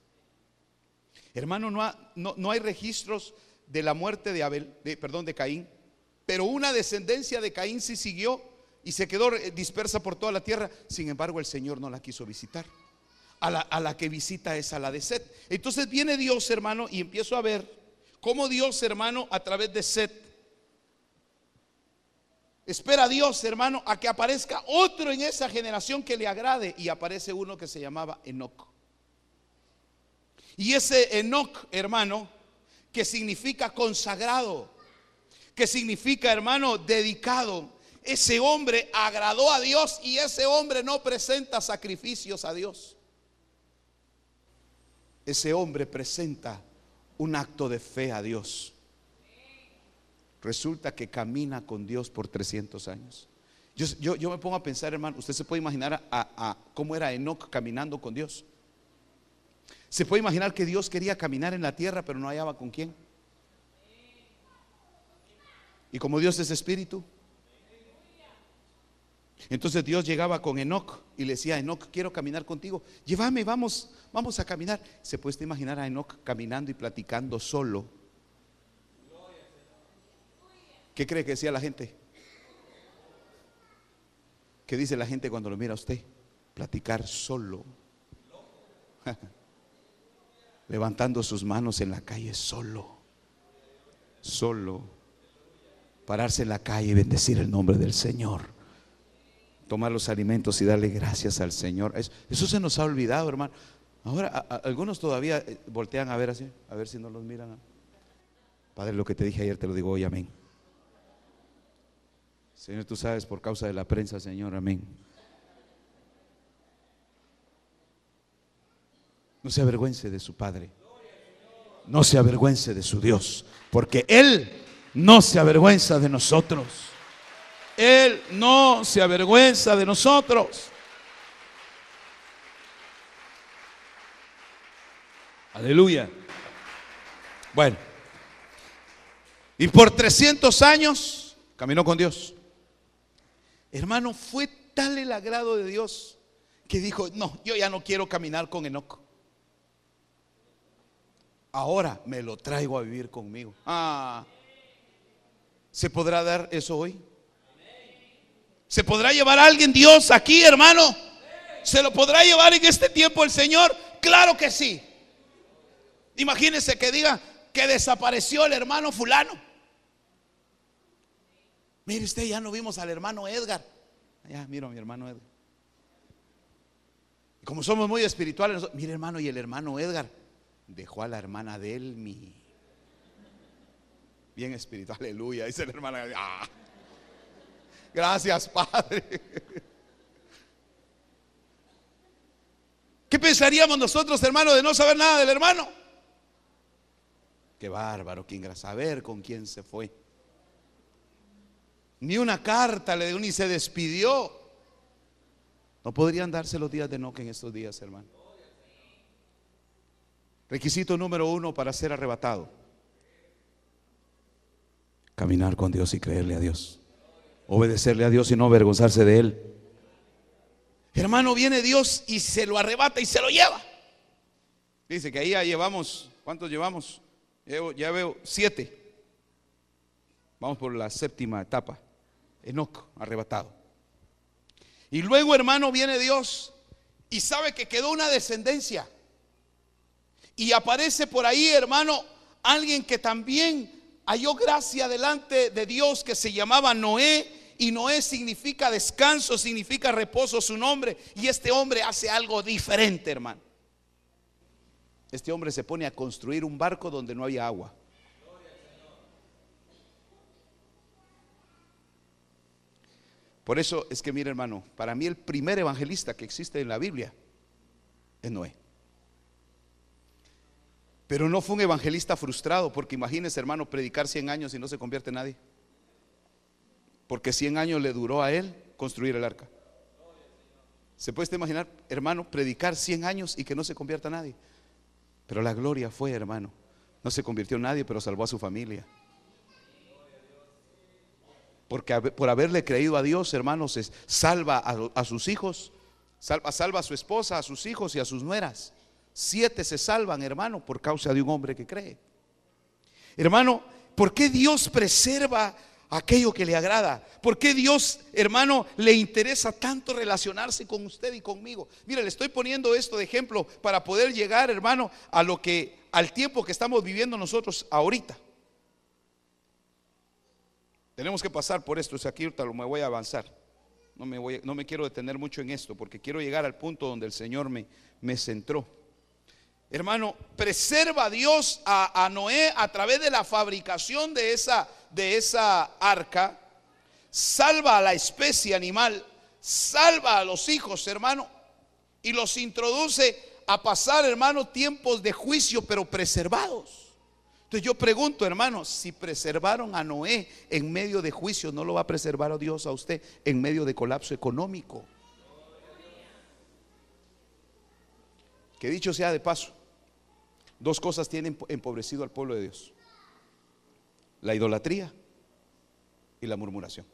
Hermano, no, no, hay registros de la muerte de Abel, de, perdón, de Caín. Pero una descendencia de Caín sí siguió y se quedó dispersa por toda la tierra. Sin embargo, el Señor no la quiso visitar. A la, a la que visita es a la de Set. Entonces viene Dios, hermano, y empiezo a ver cómo Dios, hermano, a través de Set, espera a Dios, hermano, a que aparezca otro en esa generación que le agrade. Y aparece uno que se llamaba Enoch. Y ese Enoch, hermano, que significa consagrado, que significa, hermano, dedicado ese hombre agradó a Dios y ese hombre no presenta sacrificios a Dios. Ese hombre presenta un acto de fe a Dios. Resulta que camina con Dios por 300 años. Yo, yo, me pongo a pensar, hermano, usted se puede imaginar a, cómo era Enoch caminando con Dios. Se puede imaginar que Dios quería caminar en la tierra, pero no hallaba con quién. Y como Dios es espíritu, entonces Dios llegaba con Enoch y le decía, Enoch, quiero caminar contigo. Llévame, vamos, vamos a caminar. Se puede imaginar a Enoch caminando y platicando solo. ¿Qué cree que decía la gente? ¿Qué dice la gente cuando lo mira a usted? Platicar solo. Levantando sus manos en la calle solo. Solo. Pararse en la calle y bendecir el nombre del Señor tomar los alimentos y darle gracias al Señor. Eso, se nos ha olvidado, hermano. Ahora, algunos todavía eh, voltean a ver así, a ver si no los miran. Padre, lo que te dije ayer te lo digo hoy, amén. Señor, tú sabes por causa de la prensa, Señor, amén. No se avergüence de su Padre. No se avergüence de su Dios. Porque Él no se avergüenza de nosotros. Él no se avergüenza de nosotros. Aleluya. Bueno. Y por 300 años caminó con Dios. Hermano, fue tal el agrado de Dios que dijo, no, yo ya no quiero caminar con Enoch. Ahora me lo traigo a vivir conmigo. Ah, ¿se podrá dar eso hoy? ¿Se podrá llevar a alguien Dios aquí, hermano? ¿Se lo podrá llevar en este tiempo el Señor? Claro que sí. Imagínense que diga que desapareció el hermano fulano. Mire usted, ya no vimos al hermano Edgar. Ya, miro a mi hermano Edgar. como somos muy espirituales, mire hermano, y el hermano Edgar dejó a la hermana de él, mi bien espiritual, aleluya, dice la hermana. Ah, gracias, Padre. ¿Qué pensaríamos nosotros, hermano, de no saber nada del hermano? Qué bárbaro, quién saber con quién se fue. Ni una carta le dio ni se despidió. No podrían darse los días de Noque en estos días, hermano. Requisito número uno para ser arrebatado. Caminar con Dios y creerle a Dios. Obedecerle a Dios y no avergonzarse de Él. Hermano, viene Dios y se lo arrebata y se lo lleva. Dice que ahí ya llevamos, ¿cuántos llevamos? Ya veo siete. Vamos por la séptima etapa. Enoch arrebatado. Y luego, hermano, viene Dios y sabe que quedó una descendencia. Y aparece por ahí, hermano, alguien que también halló gracia delante de Dios que se llamaba Noé. Y Noé significa descanso, significa reposo su nombre. Y este hombre hace algo diferente, hermano. Este hombre se pone a construir un barco donde no había agua. Por eso es que, mire hermano, para mí el primer evangelista que existe en la Biblia es Noé. Pero no fue un evangelista frustrado, porque imagínese hermano, predicar 100 años y no se convierte en nadie. Porque 100 años le duró a él construir el arca. ¿Se puede imaginar, hermano, predicar 100 años y que no se convierta nadie? Pero la gloria fue, hermano. No se convirtió nadie, pero salvó a su familia. Porque por haberle creído a Dios, hermanos, salva a, sus hijos, salva, salva a su esposa, a sus hijos y a sus nueras. Siete se salvan, hermano, por causa de un hombre que cree. Hermano, ¿por qué Dios preserva aquello que le agrada? ¿Por qué Dios, hermano, le interesa tanto relacionarse con usted y conmigo? Mire, le estoy poniendo esto de ejemplo para poder llegar, hermano, a lo que al tiempo que estamos viviendo nosotros ahorita. Tenemos que pasar por esto, o aquí ahorita me voy a avanzar. No me, voy, no me quiero detener mucho en esto porque quiero llegar al punto donde el Señor me, me centró. Hermano, preserva a Dios a, Noé a través de la fabricación de esa, de esa arca. Salva a la especie animal, salva a los hijos, hermano, y los introduce a pasar, hermano, tiempos de juicio, pero preservados. Entonces yo pregunto, hermano, si preservaron a Noé en medio de juicio, ¿no lo va a preservar Dios a usted en medio de colapso económico? Que dicho sea de paso, dos cosas tienen empobrecido al pueblo de Dios. La idolatría y la murmuración.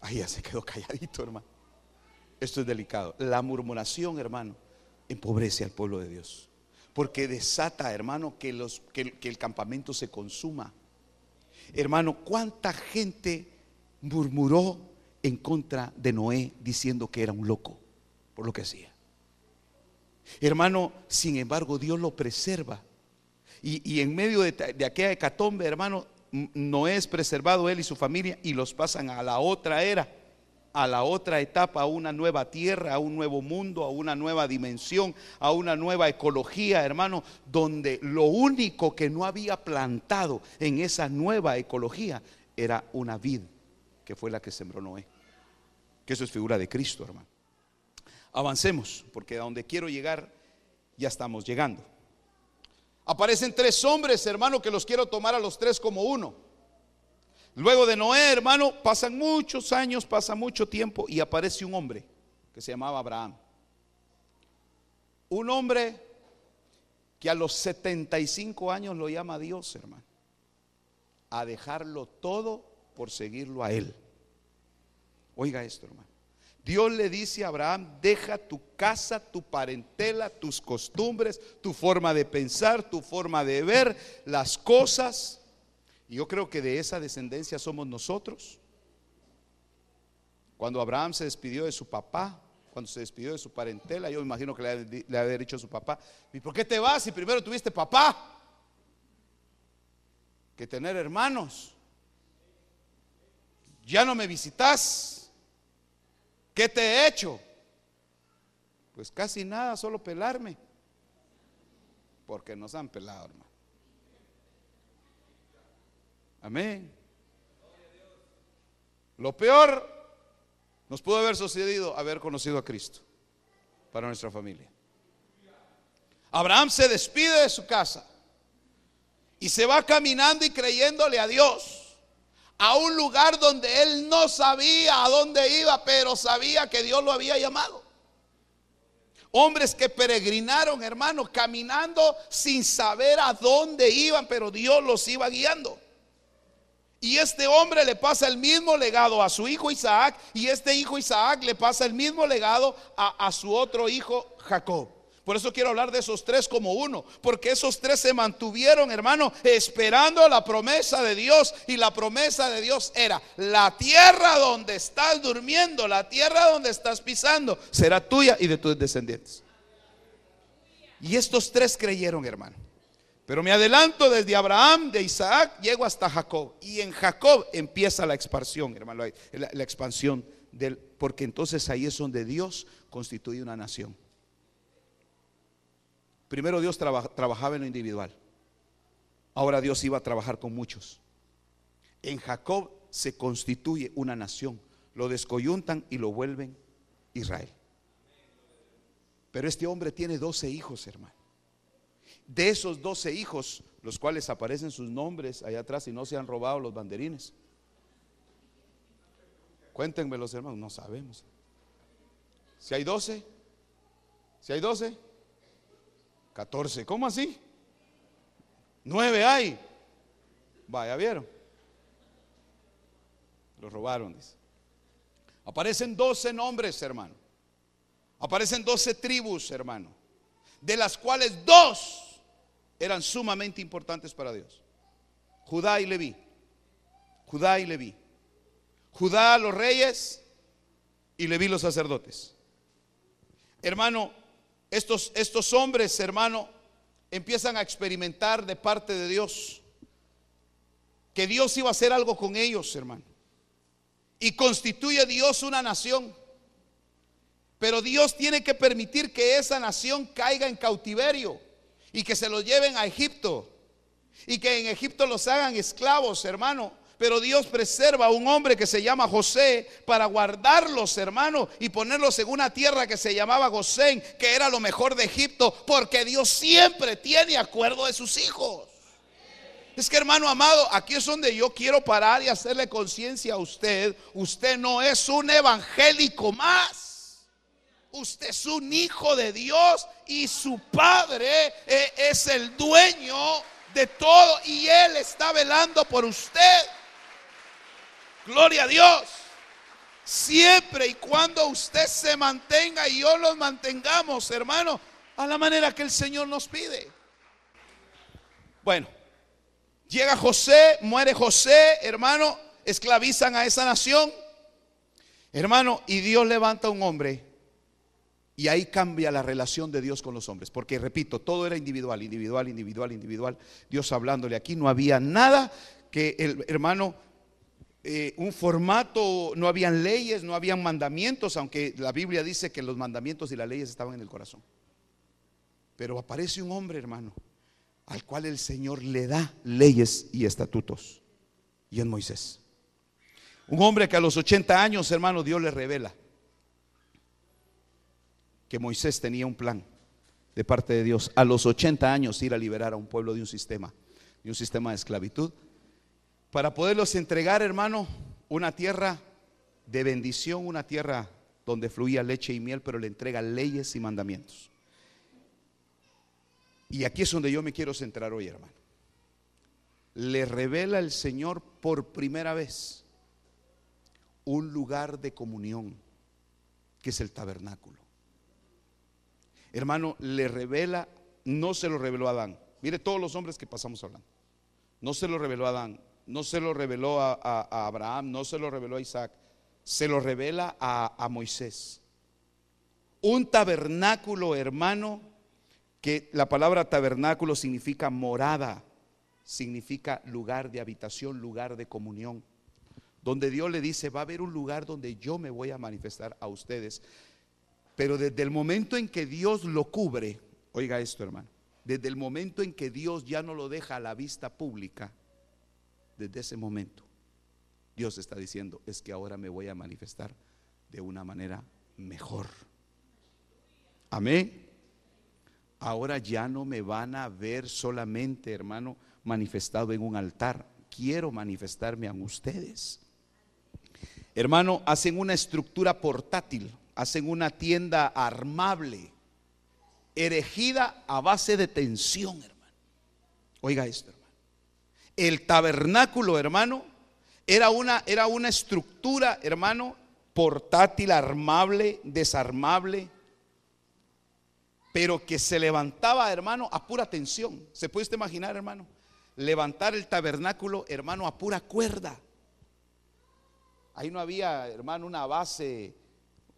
Ahí ya se quedó calladito, hermano. Esto es delicado. La murmuración, hermano, empobrece al pueblo de Dios porque desata, hermano, que, los, que, el campamento se consuma. Hermano, ¿cuánta gente murmuró en contra de Noé diciendo que era un loco por lo que hacía? Hermano, sin embargo, Dios lo preserva. Y, en medio de, de, aquella hecatombe, hermano, Noé es preservado él y su familia y los pasan a la otra era a la otra etapa, a una nueva tierra, a un nuevo mundo, a una nueva dimensión, a una nueva ecología, hermano, donde lo único que no había plantado en esa nueva ecología era una vid, que fue la que sembró Noé. Que eso es figura de Cristo, hermano. Avancemos, porque a donde quiero llegar ya estamos llegando. Aparecen tres hombres, hermano, que los quiero tomar a los tres como uno. Luego de Noé, hermano, pasan muchos años, pasa mucho tiempo y aparece un hombre que se llamaba Abraham. Un hombre que a los 75 años lo llama Dios, hermano, a dejarlo todo por seguirlo a él. Oiga esto, hermano. Dios le dice a Abraham, deja tu casa, tu parentela, tus costumbres, tu forma de pensar, tu forma de ver las cosas y yo creo que de esa descendencia somos nosotros. Cuando Abraham se despidió de su papá, cuando se despidió de su parentela, yo imagino que le, había dicho a su papá, ¿y por qué te vas si primero tuviste papá? que tener hermanos. Ya no me visitas. ¿Qué te he hecho? Pues casi nada, solo pelarme. Porque nos han pelado, hermano. Amén. Lo peor nos pudo haber sucedido haber conocido a Cristo para nuestra familia. Abraham se despide de su casa y se va caminando y creyéndole a Dios a un lugar donde él no sabía a dónde iba, pero sabía que Dios lo había llamado. Hombres que peregrinaron, hermanos, caminando sin saber a dónde iban, pero Dios los iba guiando. Y este hombre le pasa el mismo legado a su hijo Isaac y este hijo Isaac le pasa el mismo legado a, su otro hijo Jacob. Por eso quiero hablar de esos tres como uno, porque esos tres se mantuvieron, hermano, esperando la promesa de Dios. Y la promesa de Dios era, la tierra donde estás durmiendo, la tierra donde estás pisando, será tuya y de tus descendientes. Y estos tres creyeron, hermano. Pero me adelanto desde Abraham, de Isaac, llego hasta Jacob. Y en Jacob empieza la expansión, hermano, la, expansión del, porque entonces ahí es donde Dios constituye una nación. Primero Dios trabajaba en lo individual. Ahora Dios iba a trabajar con muchos. En Jacob se constituye una nación. Lo descoyuntan y lo vuelven Israel. Pero este hombre tiene 12 hijos, hermano. De esos doce hijos, los cuales aparecen sus nombres allá atrás y no se han robado los banderines. Cuéntenme los hermanos, no sabemos. Si hay doce, si hay doce, catorce, ¿cómo así? Nueve hay. Vaya, vieron. Los robaron, dice. Aparecen doce nombres, hermano. Aparecen doce tribus, hermano. De las cuales dos eran sumamente importantes para Dios. Judá y Leví. Judá y Leví. Judá los reyes y Leví los sacerdotes. Hermano, estos, estos hombres, hermano, empiezan a experimentar de parte de Dios que Dios iba a hacer algo con ellos, hermano. Y constituye Dios una nación. Pero Dios tiene que permitir que esa nación caiga en cautiverio y que se los lleven a Egipto y que en Egipto los hagan esclavos, hermano. Pero Dios preserva a un hombre que se llama José para guardarlos, hermano, y ponerlos en una tierra que se llamaba Gosén, que era lo mejor de Egipto, porque Dios siempre tiene acuerdo de sus hijos. Es que hermano amado, aquí es donde yo quiero parar y hacerle conciencia a usted. Usted no es un evangélico más. Usted es un hijo de Dios y su padre eh, es el dueño de todo y él está velando por usted. Gloria a Dios. Siempre y cuando usted se mantenga y yo los mantengamos, hermano, a la manera que el Señor nos pide. Bueno, llega José, muere José, hermano, esclavizan a esa nación. Hermano, y Dios levanta un hombre y ahí cambia la relación de Dios con los hombres. Porque, repito, todo era individual, individual, individual, individual. Dios hablándole aquí, no había nada que el hermano, eh, un formato, no habían leyes, no habían mandamientos, aunque la Biblia dice que los mandamientos y las leyes estaban en el corazón. Pero aparece un hombre, hermano, al cual el Señor le da leyes y estatutos. Y es Moisés. Un hombre que a los 80 años, hermano, Dios le revela que Moisés tenía un plan de parte de Dios a los 80 años ir a liberar a un pueblo de un sistema, de un sistema de esclavitud, para poderlos entregar, hermano, una tierra de bendición, una tierra donde fluía leche y miel, pero le entrega leyes y mandamientos. Y aquí es donde yo me quiero centrar hoy, hermano. Le revela el Señor por primera vez un lugar de comunión, que es el tabernáculo hermano, le revela, no se lo reveló a Adán. Mire todos los hombres que pasamos hablando. No se lo reveló a Adán, no se lo reveló a, Abraham, no se lo reveló a Isaac, se lo revela a, a Moisés. Un tabernáculo, hermano, que la palabra tabernáculo significa morada, significa lugar de habitación, lugar de comunión. Donde Dios le dice, va a haber un lugar donde yo me voy a manifestar a ustedes. Pero desde el momento en que Dios lo cubre, oiga esto hermano, desde el momento en que Dios ya no lo deja a la vista pública, desde ese momento, Dios está diciendo, es que ahora me voy a manifestar de una manera mejor. Amén. Ahora ya no me van a ver solamente, hermano, manifestado en un altar. Quiero manifestarme a ustedes. Hermano, hacen una estructura portátil, hacen una tienda armable, erigida a base de tensión, hermano. Oiga esto. El tabernáculo, hermano, era una, era una estructura, hermano, portátil, armable, desarmable, pero que se levantaba, hermano, a pura tensión. ¿Se puede usted imaginar, hermano? Levantar el tabernáculo, hermano, a pura cuerda. Ahí no había, hermano, una base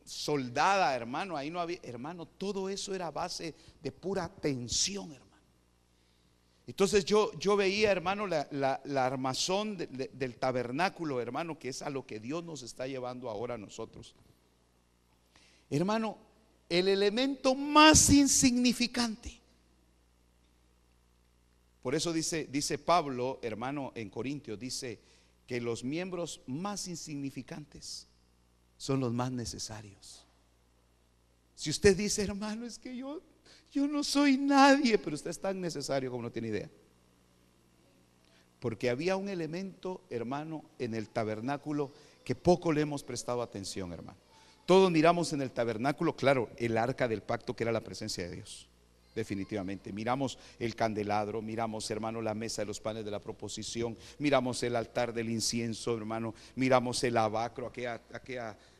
soldada, hermano. Ahí no había, hermano, todo eso era base de pura tensión, hermano. Entonces yo, yo veía, hermano, la, armazón del tabernáculo, hermano, que es a lo que Dios nos está llevando ahora a nosotros. Hermano, el elemento más insignificante. Por eso dice, dice Pablo, hermano, en Corintios, dice que los miembros más insignificantes son los más necesarios. Si usted dice, hermano, es que yo, yo no soy nadie, pero usted es tan necesario como no tiene idea. Porque había un elemento, hermano, en el tabernáculo que poco le hemos prestado atención, hermano. Todos miramos en el tabernáculo, claro, el arca del pacto que era la presencia de Dios. Definitivamente. Miramos el candelabro, miramos, hermano, la mesa de los panes de la proposición, miramos el altar del incienso, hermano, miramos el abacro,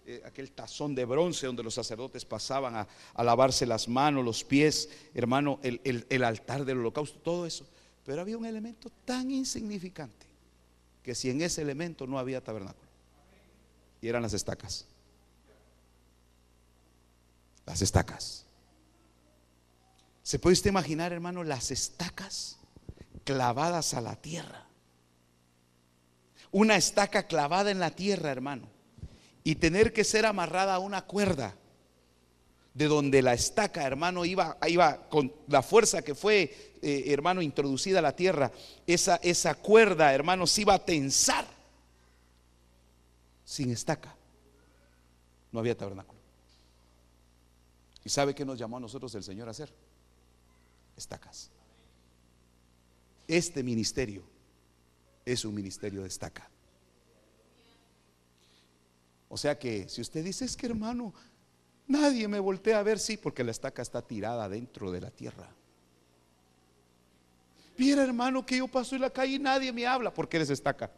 eh, aquel tazón de bronce donde los sacerdotes pasaban a, lavarse las manos, los pies, hermano, el, el altar del holocausto, todo eso. Pero había un elemento tan insignificante que si en ese elemento no había tabernáculo, y eran las estacas las estacas. ¿Se puede usted imaginar, hermano, las estacas clavadas a la tierra? Una estaca clavada en la tierra, hermano, y tener que ser amarrada a una cuerda de donde la estaca, hermano, iba, iba con la fuerza que fue, eh, hermano, introducida a la tierra, esa, esa cuerda, hermano, se iba a tensar sin estaca. No había tabernáculo. ¿Y sabe qué nos llamó a nosotros el Señor a hacer? Estacas. Este ministerio es un ministerio de estaca. O sea que si usted dice, es que hermano, nadie me voltea a ver, sí, porque la estaca está tirada dentro de la tierra. Mira hermano que yo paso en la calle y nadie me habla porque eres estaca.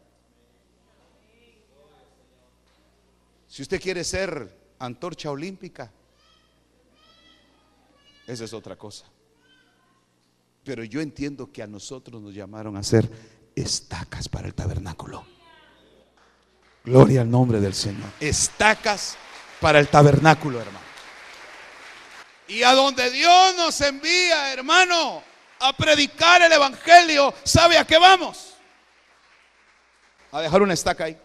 Si usted quiere ser antorcha olímpica, esa es otra cosa. Pero yo entiendo que a nosotros nos llamaron a ser estacas para el tabernáculo. Gloria al nombre del Señor. Estacas para el tabernáculo, hermano. Y a donde Dios nos envía, hermano, a predicar el Evangelio, ¿sabe a qué vamos? A dejar una estaca ahí.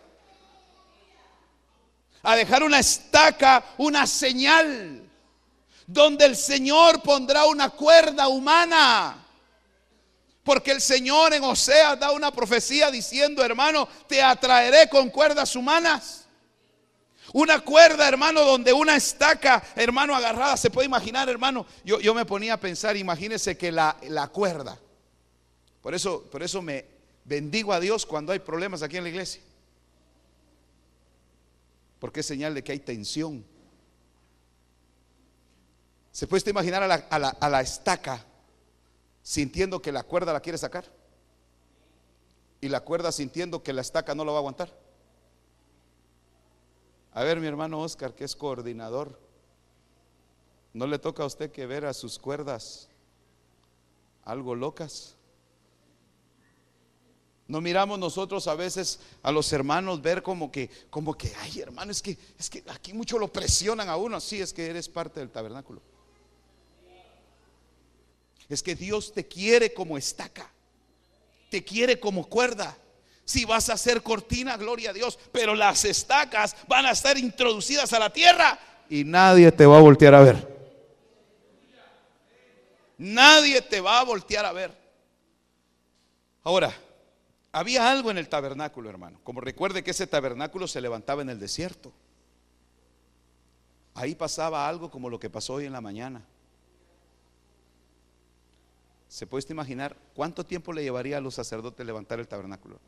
A dejar una estaca, una señal donde el Señor pondrá una cuerda humana. Porque el Señor en Oseas da una profecía diciendo, hermano, te atraeré con cuerdas humanas. Una cuerda, hermano, donde una estaca, hermano, agarrada, se puede imaginar, hermano. Yo, yo me ponía a pensar, imagínese que la, la cuerda. Por eso, por eso me bendigo a Dios cuando hay problemas aquí en la iglesia. Porque es señal de que hay tensión. ¿Se puede imaginar a la, estaca sintiendo que la cuerda la quiere sacar? Y la cuerda sintiendo que la estaca no lo va a aguantar. A ver, mi hermano Oscar, que es coordinador, ¿no le toca a usted que ver a sus cuerdas algo locas? No miramos nosotros a veces a los hermanos ver como que, como que, ay hermano, es que, es que aquí mucho lo presionan a uno. Sí, es que eres parte del tabernáculo. Es que Dios te quiere como estaca. te quiere como cuerda. Si vas a hacer cortina, gloria a Dios, pero las estacas van a estar introducidas a la tierra y nadie te va a voltear a ver. Nadie te va a voltear a ver. Ahora, había algo en el tabernáculo, hermano. Como recuerde que ese tabernáculo se levantaba en el desierto. Ahí pasaba algo como lo que pasó hoy en la mañana. ¿Se puede imaginar cuánto tiempo le llevaría a los sacerdotes levantar el tabernáculo?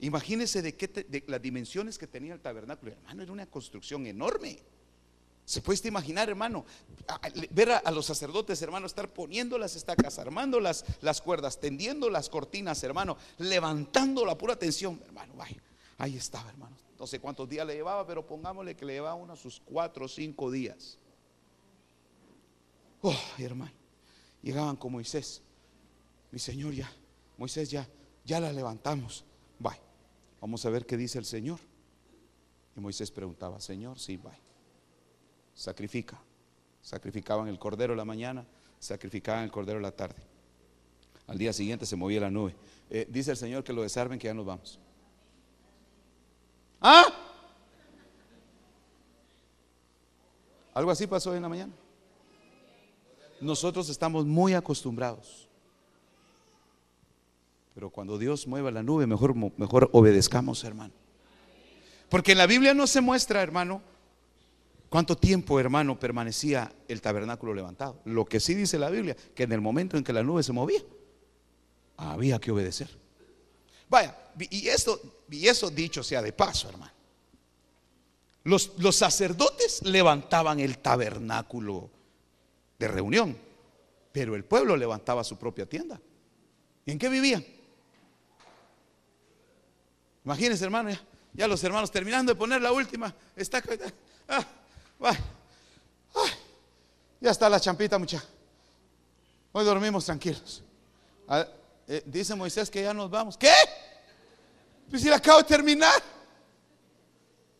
Imagínese de, qué las dimensiones que tenía el tabernáculo. Hermano, era una construcción enorme. ¿Se puede imaginar, hermano? Ver a, los sacerdotes, hermano, estar poniendo las estacas, armando las, las cuerdas, tendiendo las cortinas, hermano, levantando la pura tensión, hermano. ahí estaba, hermano. No sé cuántos días le llevaba, pero pongámosle que le llevaba unos sus cuatro o cinco días. Oh, hermano llegaban con Moisés. Mi Señor ya, Moisés ya, ya la levantamos. Vaya, vamos a ver qué dice el Señor. Y Moisés preguntaba, Señor, sí, vaya. Sacrifica. Sacrificaban el cordero la mañana, sacrificaban el cordero la tarde. Al día siguiente se movía la nube. Eh, dice el Señor que lo desarmen, que ya nos vamos. ¿Ah? Algo así pasó hoy en la mañana nosotros estamos muy acostumbrados. Pero cuando Dios mueva la nube, mejor, mejor obedezcamos, hermano. Porque en la Biblia no se muestra, hermano, cuánto tiempo, hermano, permanecía el tabernáculo levantado. Lo que sí dice la Biblia, que en el momento en que la nube se movía, había que obedecer. Vaya, y esto, y eso dicho sea de paso, hermano. Los, los sacerdotes levantaban el tabernáculo de reunión. Pero el pueblo levantaba su propia tienda. ¿Y en qué vivían? Imagínense, hermano, ya, los hermanos terminando de poner la última está ah, ya está la champita, mucha. Hoy dormimos tranquilos. Ah, eh, dice Moisés que ya nos vamos. ¿Qué? Pues si la acabo de terminar.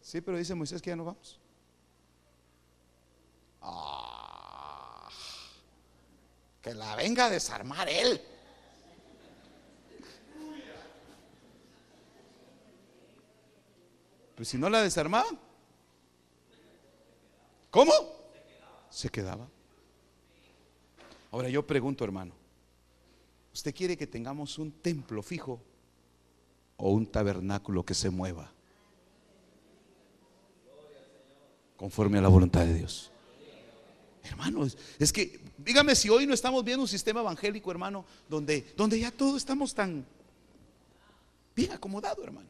Sí, pero dice Moisés que ya nos vamos. Ah que la venga a desarmar él. Pues si no la desarmaba, ¿cómo? Se quedaba. Ahora yo pregunto, hermano, ¿usted quiere que tengamos un templo fijo o un tabernáculo que se mueva? Conforme a la voluntad de Dios. Hermanos, es que, dígame si hoy no estamos viendo un sistema evangélico, hermano, donde, donde ya todos estamos tan bien acomodados, hermano.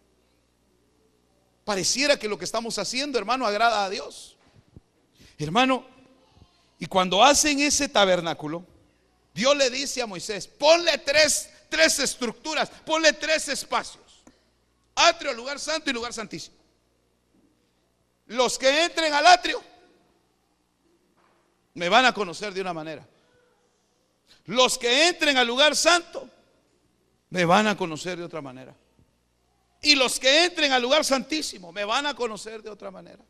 Pareciera que lo que estamos haciendo, hermano, agrada a Dios. Hermano, y cuando hacen ese tabernáculo, Dios le dice a Moisés, ponle tres, tres estructuras, ponle tres espacios. Atrio, lugar santo y lugar santísimo. Los que entren al atrio me van a conocer de una manera. Los que entren al lugar santo me van a conocer de otra manera. Y los que entren al lugar santísimo me van a conocer de otra manera.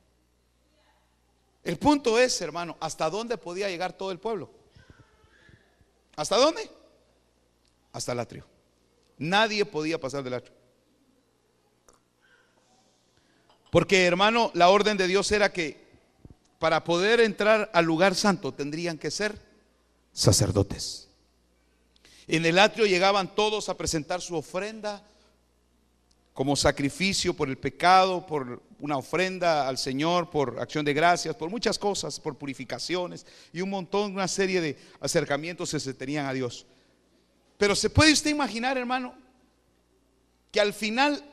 El punto es, hermano, ¿hasta dónde podía llegar todo el pueblo? ¿Hasta dónde? Hasta el atrio. Nadie podía pasar del atrio. Porque, hermano, la orden de Dios era que para poder entrar al lugar santo tendrían que ser sacerdotes. En el atrio llegaban todos a presentar su ofrenda como sacrificio por el pecado, por una ofrenda al Señor, por acción de gracias, por muchas cosas, por purificaciones y un montón, una serie de acercamientos que se tenían a Dios. Pero se puede usted imaginar, hermano, que al final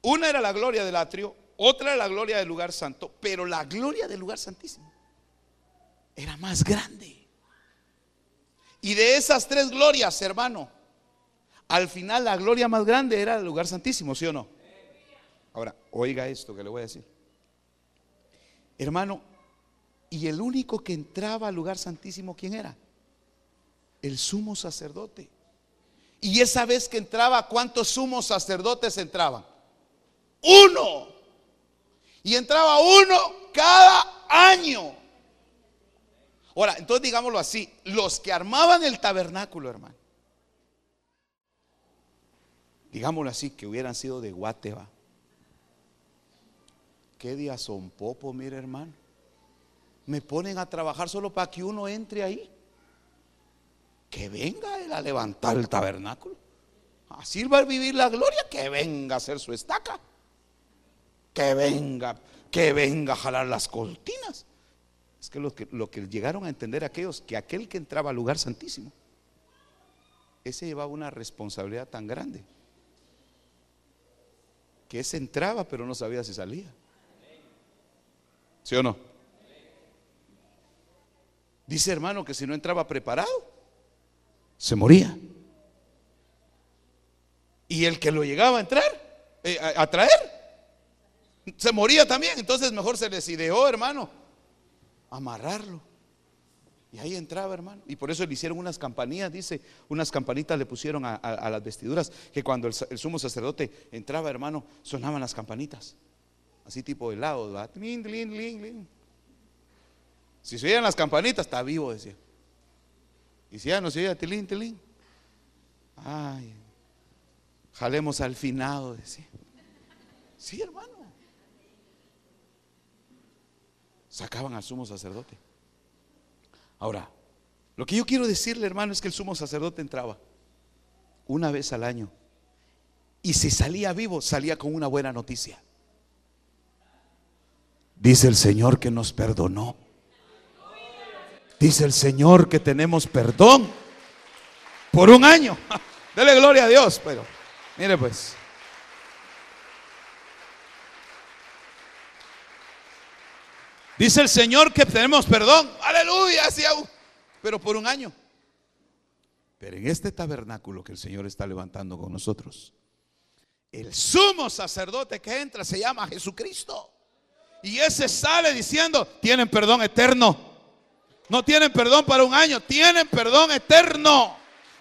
una era la gloria del atrio otra la gloria del lugar santo, pero la gloria del lugar santísimo era más grande. Y de esas tres glorias, hermano, al final la gloria más grande era el lugar santísimo, ¿sí o no? Ahora, oiga esto que le voy a decir. Hermano, y el único que entraba al lugar santísimo, ¿quién era? El sumo sacerdote. Y esa vez que entraba, ¿cuántos sumos sacerdotes entraban? Uno. Y entraba uno cada año. Ahora, entonces digámoslo así, los que armaban el tabernáculo, hermano, digámoslo así, que hubieran sido de Guateva. ¿Qué día son popo, mire hermano? Me ponen a trabajar solo para que uno entre ahí. Que venga él a levantar el tabernáculo. Así va a vivir la gloria, que venga a hacer su estaca. Que venga, que venga a jalar las cortinas. Es que lo, que lo que llegaron a entender aquellos, que aquel que entraba al lugar santísimo, ese llevaba una responsabilidad tan grande, que ese entraba pero no sabía si salía. ¿Sí o no? Dice hermano que si no entraba preparado, se moría. Y el que lo llegaba a entrar, eh, a, a traer, se moría también. Entonces mejor se les ideó, hermano, amarrarlo. Y ahí entraba, hermano. Y por eso le hicieron unas campanillas, dice, unas campanitas le pusieron a, las vestiduras, que cuando el, sumo sacerdote entraba, hermano, sonaban las campanitas. Así tipo de lado, ¿verdad? Tlin, tlin, tlin. Si se oían las campanitas, está vivo, decía. Y si ya no se oía tilín, tilín. Ay, jalemos al finado, decía. Sí, hermano. Sacaban al sumo sacerdote. Ahora, lo que yo quiero decirle, hermano, es que el sumo sacerdote entraba una vez al año. Y si salía vivo, salía con una buena noticia. Dice el Señor que nos perdonó. Dice el Señor que tenemos perdón por un año. Dele gloria a Dios, pero mire pues. Dice el Señor que tenemos perdón. Aleluya, pero por un año. Pero en este tabernáculo que el Señor está levantando con nosotros, el sumo sacerdote que entra se llama Jesucristo. Y ese sale diciendo, tienen perdón eterno. No tienen perdón para un año, tienen perdón eterno.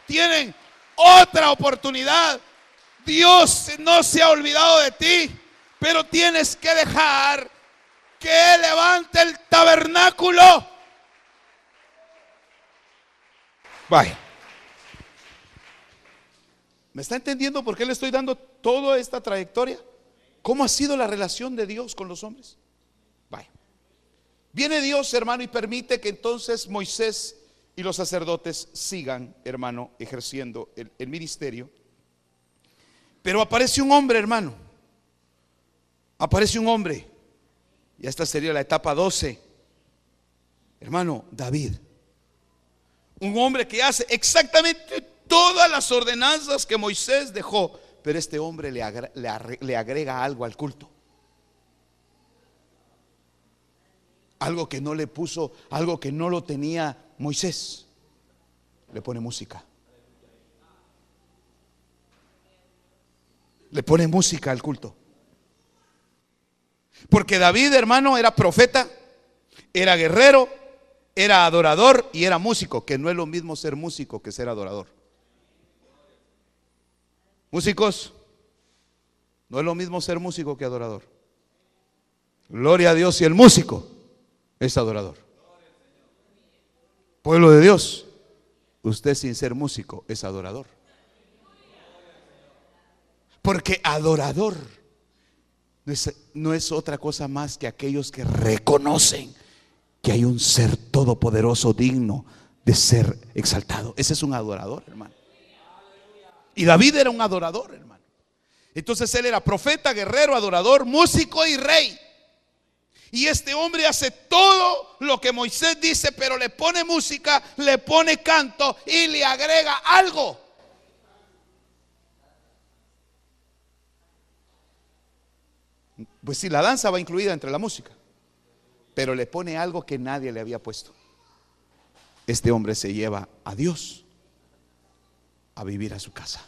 Tienen otra oportunidad. Dios no se ha olvidado de ti, pero tienes que dejar que levante el tabernáculo. Vaya. ¿Me está entendiendo por qué le estoy dando toda esta trayectoria? ¿Cómo ha sido la relación de Dios con los hombres? Vaya. Viene Dios, hermano, y permite que entonces Moisés y los sacerdotes sigan, hermano, ejerciendo el, el ministerio. Pero aparece un hombre, hermano. Aparece un hombre. Y esta sería la etapa 12. Hermano, David. Un hombre que hace exactamente todas las ordenanzas que Moisés dejó. Pero este hombre le agrega, le agrega algo al culto. Algo que no le puso, algo que no lo tenía Moisés. Le pone música. Le pone música al culto. Porque David, hermano, era profeta, era guerrero, era adorador y era músico, que no es lo mismo ser músico que ser adorador. Músicos, no es lo mismo ser músico que adorador. Gloria a Dios y el músico es adorador. Pueblo de Dios, usted sin ser músico es adorador. Porque adorador no es, otra cosa más que aquellos que reconocen que hay un ser todopoderoso digno de ser exaltado. Ese es un adorador, hermano. Y David era un adorador, hermano. Entonces él era profeta, guerrero, adorador, músico y rey. Y este hombre hace todo lo que Moisés dice, pero le pone música, le pone canto y le agrega algo. Pues sí, la danza va incluida entre la música, pero le pone algo que nadie le había puesto. Este hombre se lleva a Dios a vivir a su casa.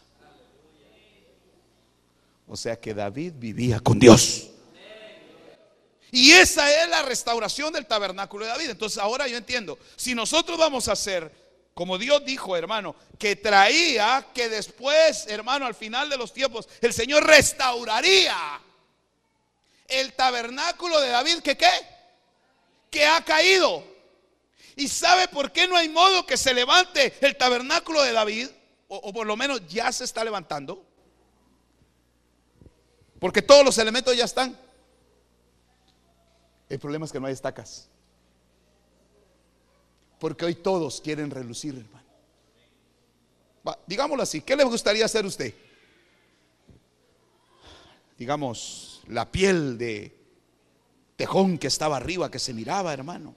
O sea que David vivía con Dios. Y esa es la restauración del tabernáculo de David. Entonces ahora yo entiendo, si nosotros vamos a hacer, como Dios dijo, hermano, que traía, que después, hermano, al final de los tiempos, el Señor restauraría el tabernáculo de David, que qué? Que ha caído. ¿Y sabe por qué no hay modo que se levante el tabernáculo de David? O, por lo menos ya se está levantando. Porque todos los elementos ya están. El problema es que no hay estacas. Porque hoy todos quieren relucir, hermano. digámoslo así, ¿qué le gustaría hacer usted? Digamos, la piel de tejón que estaba arriba, que se miraba, hermano.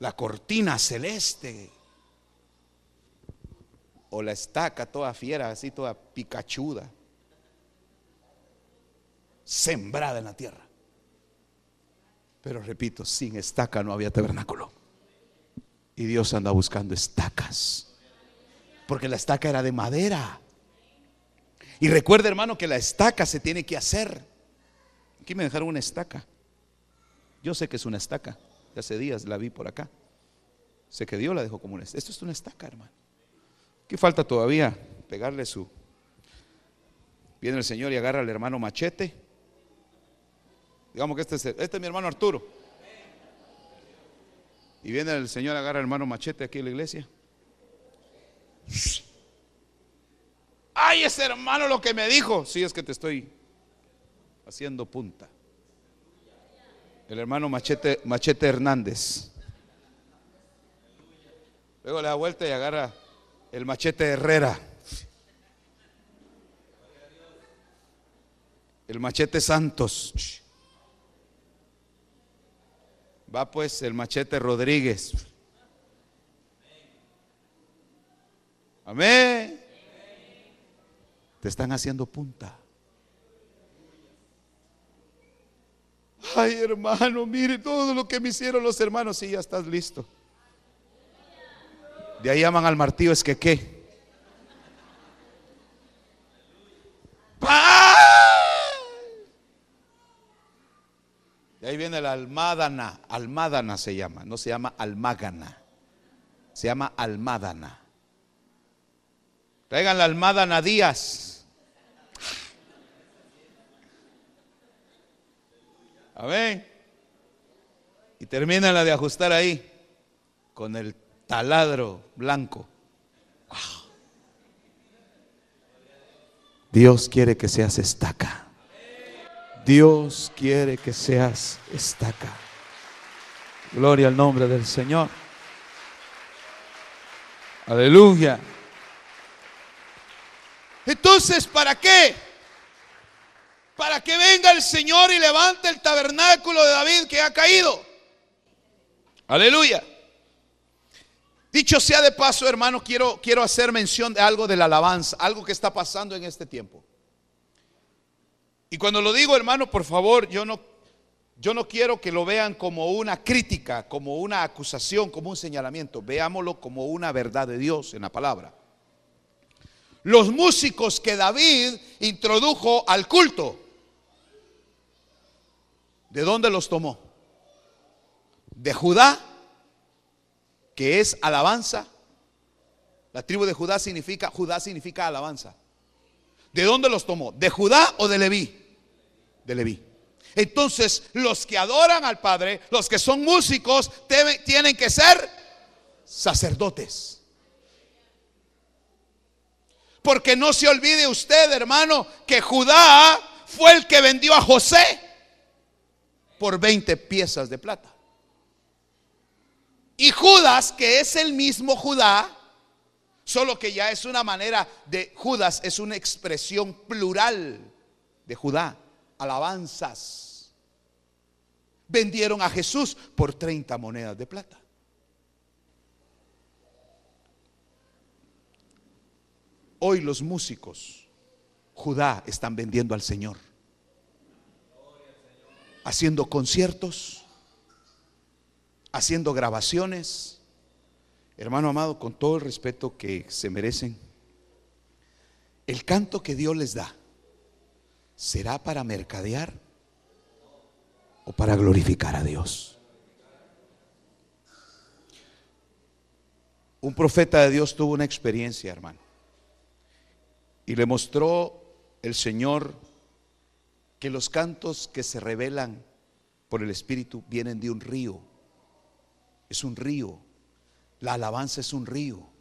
La cortina celeste. O la estaca toda fiera, así toda picachuda. Sembrada en la tierra. Pero repito, sin estaca no había tabernáculo. Y Dios anda buscando estacas. Porque la estaca era de madera. Y recuerda, hermano, que la estaca se tiene que hacer. Aquí me dejaron una estaca. Yo sé que es una estaca. hace días la vi por acá. Sé que Dios la dejó como una estaca. Esto es una estaca, hermano. ¿Qué falta todavía? Pegarle su. Viene el Señor y agarra al hermano machete Digamos que este es, este es mi hermano Arturo. Y viene el Señor, agarra al hermano machete aquí en la iglesia. Ay, ese hermano lo que me dijo. Sí, es que te estoy haciendo punta. El hermano Machete, Machete Hernández. Luego le da vuelta y agarra el Machete Herrera. El Machete Santos. Va pues el machete Rodríguez. Amén. Te están haciendo punta. Ay, hermano, mire todo lo que me hicieron los hermanos. Sí, ya estás listo. De ahí llaman al martillo, es que qué. ahí viene la almádana. Almádana se llama, no se llama almágana. Se llama almádana. Traigan la almádana Díaz. Amén. Y termina la de ajustar ahí con el taladro blanco. Dios quiere que seas estaca. Dios quiere que seas estaca. Gloria al nombre del Señor. Aleluya. Entonces, ¿para qué? Para que venga el Señor y levante el tabernáculo de David que ha caído. Aleluya. Dicho sea de paso, hermano, quiero, quiero hacer mención de algo de la alabanza, algo que está pasando en este tiempo. Y cuando lo digo, hermano, por favor, yo no, yo no quiero que lo vean como una crítica, como una acusación, como un señalamiento. Veámoslo como una verdad de Dios en la palabra. Los músicos que David introdujo al culto, ¿de dónde los tomó? De Judá, que es alabanza. La tribu de Judá significa, Judá significa alabanza. ¿De dónde los tomó? ¿De Judá o de Leví? De Leví. Entonces, los que adoran al Padre, los que son músicos, tienen que ser sacerdotes. Porque no se olvide usted, hermano, que Judá fue el que vendió a José por 20 piezas de plata. Y Judas, que es el mismo Judá, Solo que ya es una manera de Judas, es una expresión plural de Judá. Alabanzas. Vendieron a Jesús por 30 monedas de plata. Hoy los músicos, Judá, están vendiendo al Señor. Haciendo conciertos, haciendo grabaciones Hermano amado, con todo el respeto que se merecen, el canto que Dios les da, ¿será para mercadear o para glorificar a Dios? Un profeta de Dios tuvo una experiencia, hermano, y le mostró el Señor que los cantos que se revelan por el Espíritu vienen de un río. Es un río la alabanza es un río.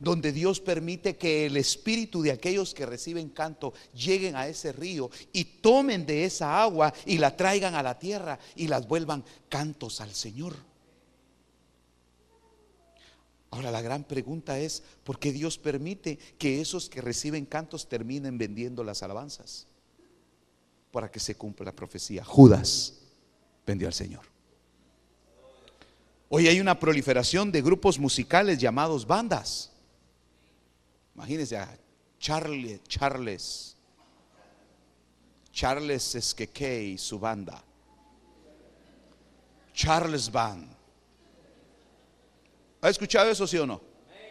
donde Dios permite que el espíritu de aquellos que reciben canto lleguen a ese río y tomen de esa agua y la traigan a la tierra y las vuelvan cantos al Señor. Ahora la gran pregunta es, ¿por qué Dios permite que esos que reciben cantos terminen vendiendo las alabanzas? Para que se cumpla la profecía. Judas vendió al Señor. Hoy hay una proliferación de grupos musicales llamados bandas. Imagínense a Charlie, Charles, Charles Esqueque y su banda. Charles Band. ¿Ha escuchado eso, sí o no?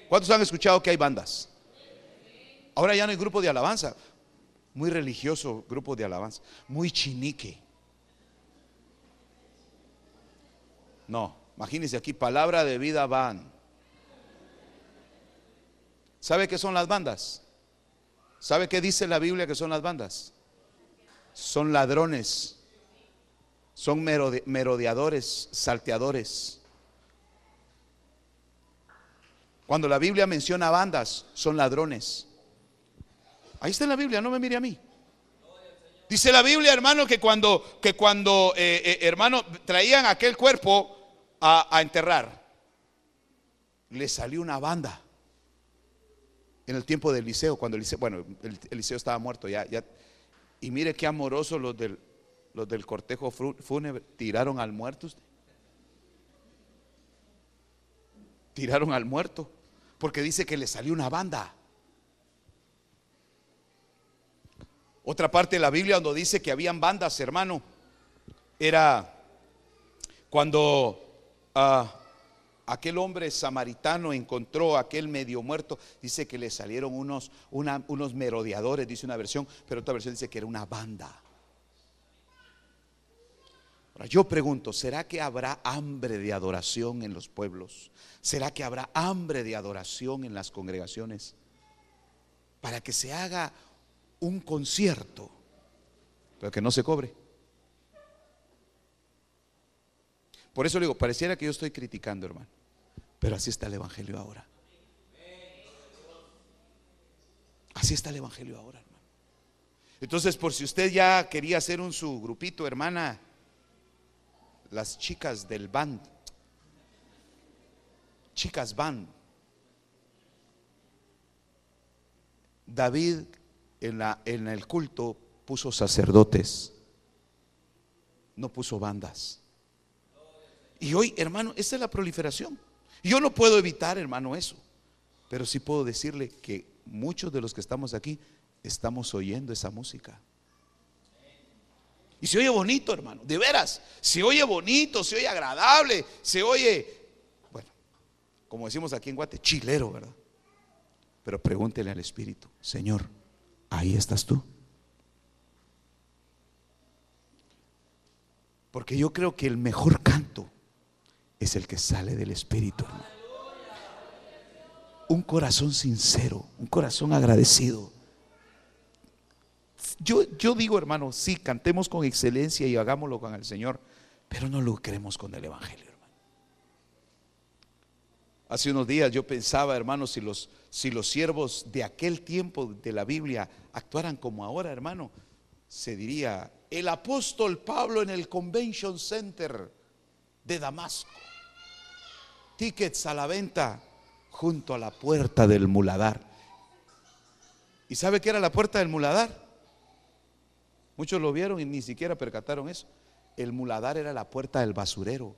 ¿Cuántos han escuchado que hay bandas? Ahora ya no hay grupo de alabanza. Muy religioso grupo de alabanza. Muy chinique. No, imagínense aquí, palabra de vida van. ¿Sabe qué son las bandas? ¿Sabe qué dice la Biblia que son las bandas? Son ladrones, son merodeadores, salteadores. Cuando la Biblia menciona bandas, son ladrones. Ahí está en la Biblia, no me mire a mí. Dice la Biblia, hermano, que cuando, que cuando eh, eh, hermano, traían aquel cuerpo a, enterrar, le salió una banda. En el tiempo del liceo, cuando el liceo, bueno, estaba muerto ya, ya. Y mire qué amorosos los del, los del cortejo fúnebre tiraron al muerto. Tiraron al muerto. Porque dice que le salió una banda. Otra parte de la Biblia donde dice que habían bandas, hermano, era cuando ah, aquel hombre samaritano encontró a aquel medio muerto, dice que le salieron unos, unos merodeadores, dice una versión, pero otra versión dice que era una banda. Ahora yo pregunto, ¿será que habrá hambre de adoración en los pueblos? ¿Será que habrá hambre de adoración en las congregaciones? Para que se haga un concierto, pero que no se cobre. Por eso le digo, pareciera que yo estoy criticando, hermano, pero así está el Evangelio ahora. Así está el Evangelio ahora, hermano. Entonces, por si usted ya quería hacer un su grupito, hermana, las chicas del band, chicas band, David en, la, en el culto puso sacerdotes, no puso bandas. Y hoy, hermano, esta es la proliferación. Yo no puedo evitar, hermano, eso. Pero sí puedo decirle que muchos de los que estamos aquí estamos oyendo esa música. Y se oye bonito, hermano, de veras. Se oye bonito, se oye agradable, se oye, bueno, como decimos aquí en Guate, chilero, ¿verdad? Pero pregúntele al Espíritu, Señor, ahí estás tú. Porque yo creo que el mejor canto es el que sale del Espíritu. Un corazón sincero, un corazón agradecido. Yo, yo digo, hermano, sí, cantemos con excelencia y hagámoslo con el Señor, pero no lo creemos con el Evangelio. Hace unos días yo pensaba, hermano, si los, si los siervos de aquel tiempo de la Biblia actuaran como ahora, hermano, se diría, el apóstol Pablo en el Convention Center de Damasco, tickets a la venta junto a la puerta del muladar. ¿Y sabe qué era la puerta del muladar? Muchos lo vieron y ni siquiera percataron eso. El muladar era la puerta del basurero.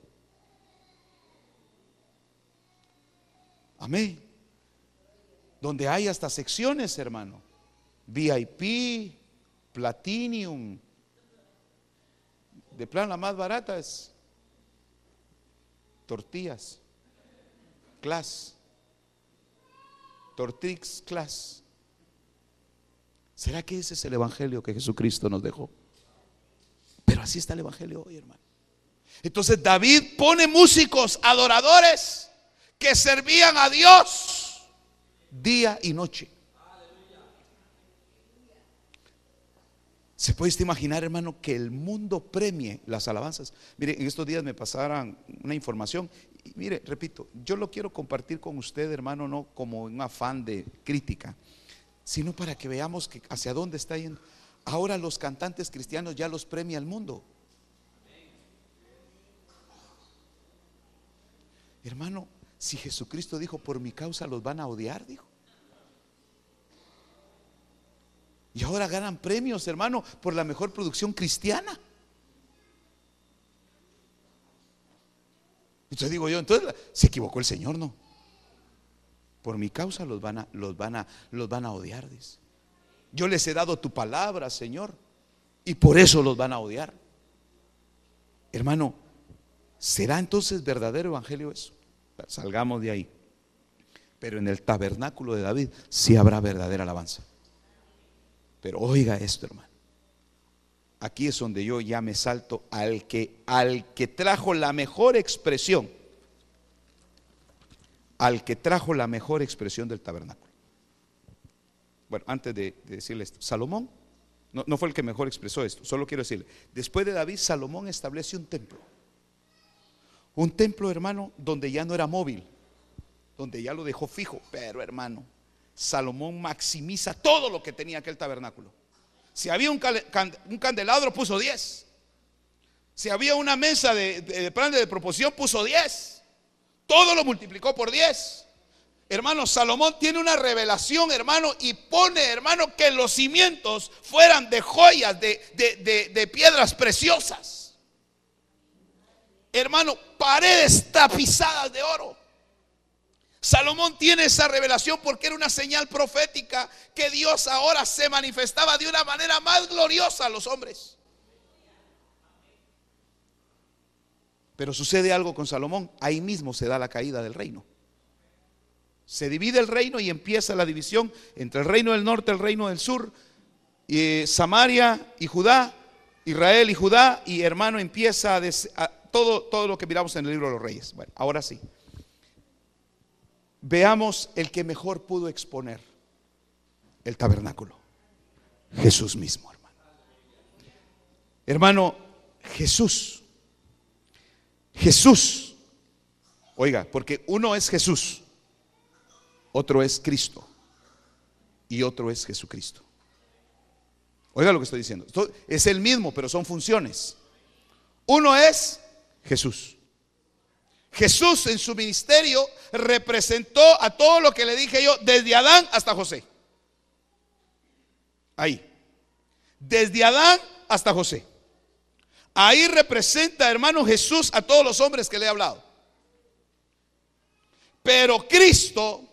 Amén. Donde hay hasta secciones, hermano. VIP, Platinum. De plan, la más barata es tortillas, class, tortix class. ¿Será que ese es el Evangelio que Jesucristo nos dejó? Pero así está el Evangelio hoy, hermano. Entonces David pone músicos, adoradores, que servían a Dios día y noche. ¿Se puede imaginar, hermano, que el mundo premie las alabanzas? Mire, en estos días me pasaron una información. Y mire, repito, yo lo quiero compartir con usted, hermano, no como un afán de crítica, sino para que veamos que hacia dónde está yendo. Ahora los cantantes cristianos ya los premia el mundo. Hermano, si Jesucristo dijo, por mi causa los van a odiar, dijo. Y ahora ganan premios, hermano, por la mejor producción cristiana. Entonces digo yo, entonces se equivocó el Señor, ¿no? Por mi causa los van a, los van a, los van a odiar, dice. Yo les he dado tu palabra, Señor, y por eso los van a odiar. Hermano, ¿será entonces verdadero evangelio eso? Salgamos de ahí. Pero en el tabernáculo de David sí habrá verdadera alabanza. Pero oiga esto, hermano. Aquí es donde yo ya me salto al que al que trajo la mejor expresión. Al que trajo la mejor expresión del tabernáculo. Bueno, antes de, decirle esto, Salomón no, no, fue el que mejor expresó esto, solo quiero decirle, después de David, Salomón establece un templo. Un templo, hermano, donde ya no era móvil, donde ya lo dejó fijo, pero hermano, Salomón maximiza todo lo que tenía aquel tabernáculo. Si había un, candelabro, puso 10. Si había una mesa de, de, plan de proporción, puso 10. Todo lo multiplicó por 10. Hermano, Salomón tiene una revelación, hermano, y pone, hermano, que los cimientos fueran de joyas, de, de piedras preciosas. Hermano, paredes tapizadas de oro. Salomón tiene esa revelación porque era una señal profética que Dios ahora se manifestaba de una manera más gloriosa a los hombres. Pero sucede algo con Salomón, ahí mismo se da la caída del reino. Se divide el reino y empieza la división entre el reino del norte el reino del sur, y Samaria y Judá, Israel y Judá, y hermano empieza a, todo, todo lo que miramos en el libro de los reyes. Bueno, ahora sí veamos el que mejor pudo exponer el tabernáculo. Jesús mismo, hermano. Hermano, Jesús. Jesús. Oiga, porque uno es Jesús, otro es Cristo y otro es Jesucristo. Oiga lo que estoy diciendo. es el mismo, pero son funciones. Uno es Jesús. Jesús en su ministerio representó a todo lo que le dije yo, desde Adán hasta José. Ahí. Desde Adán hasta José. Ahí representa, hermano Jesús, a todos los hombres que le he hablado. Pero Cristo,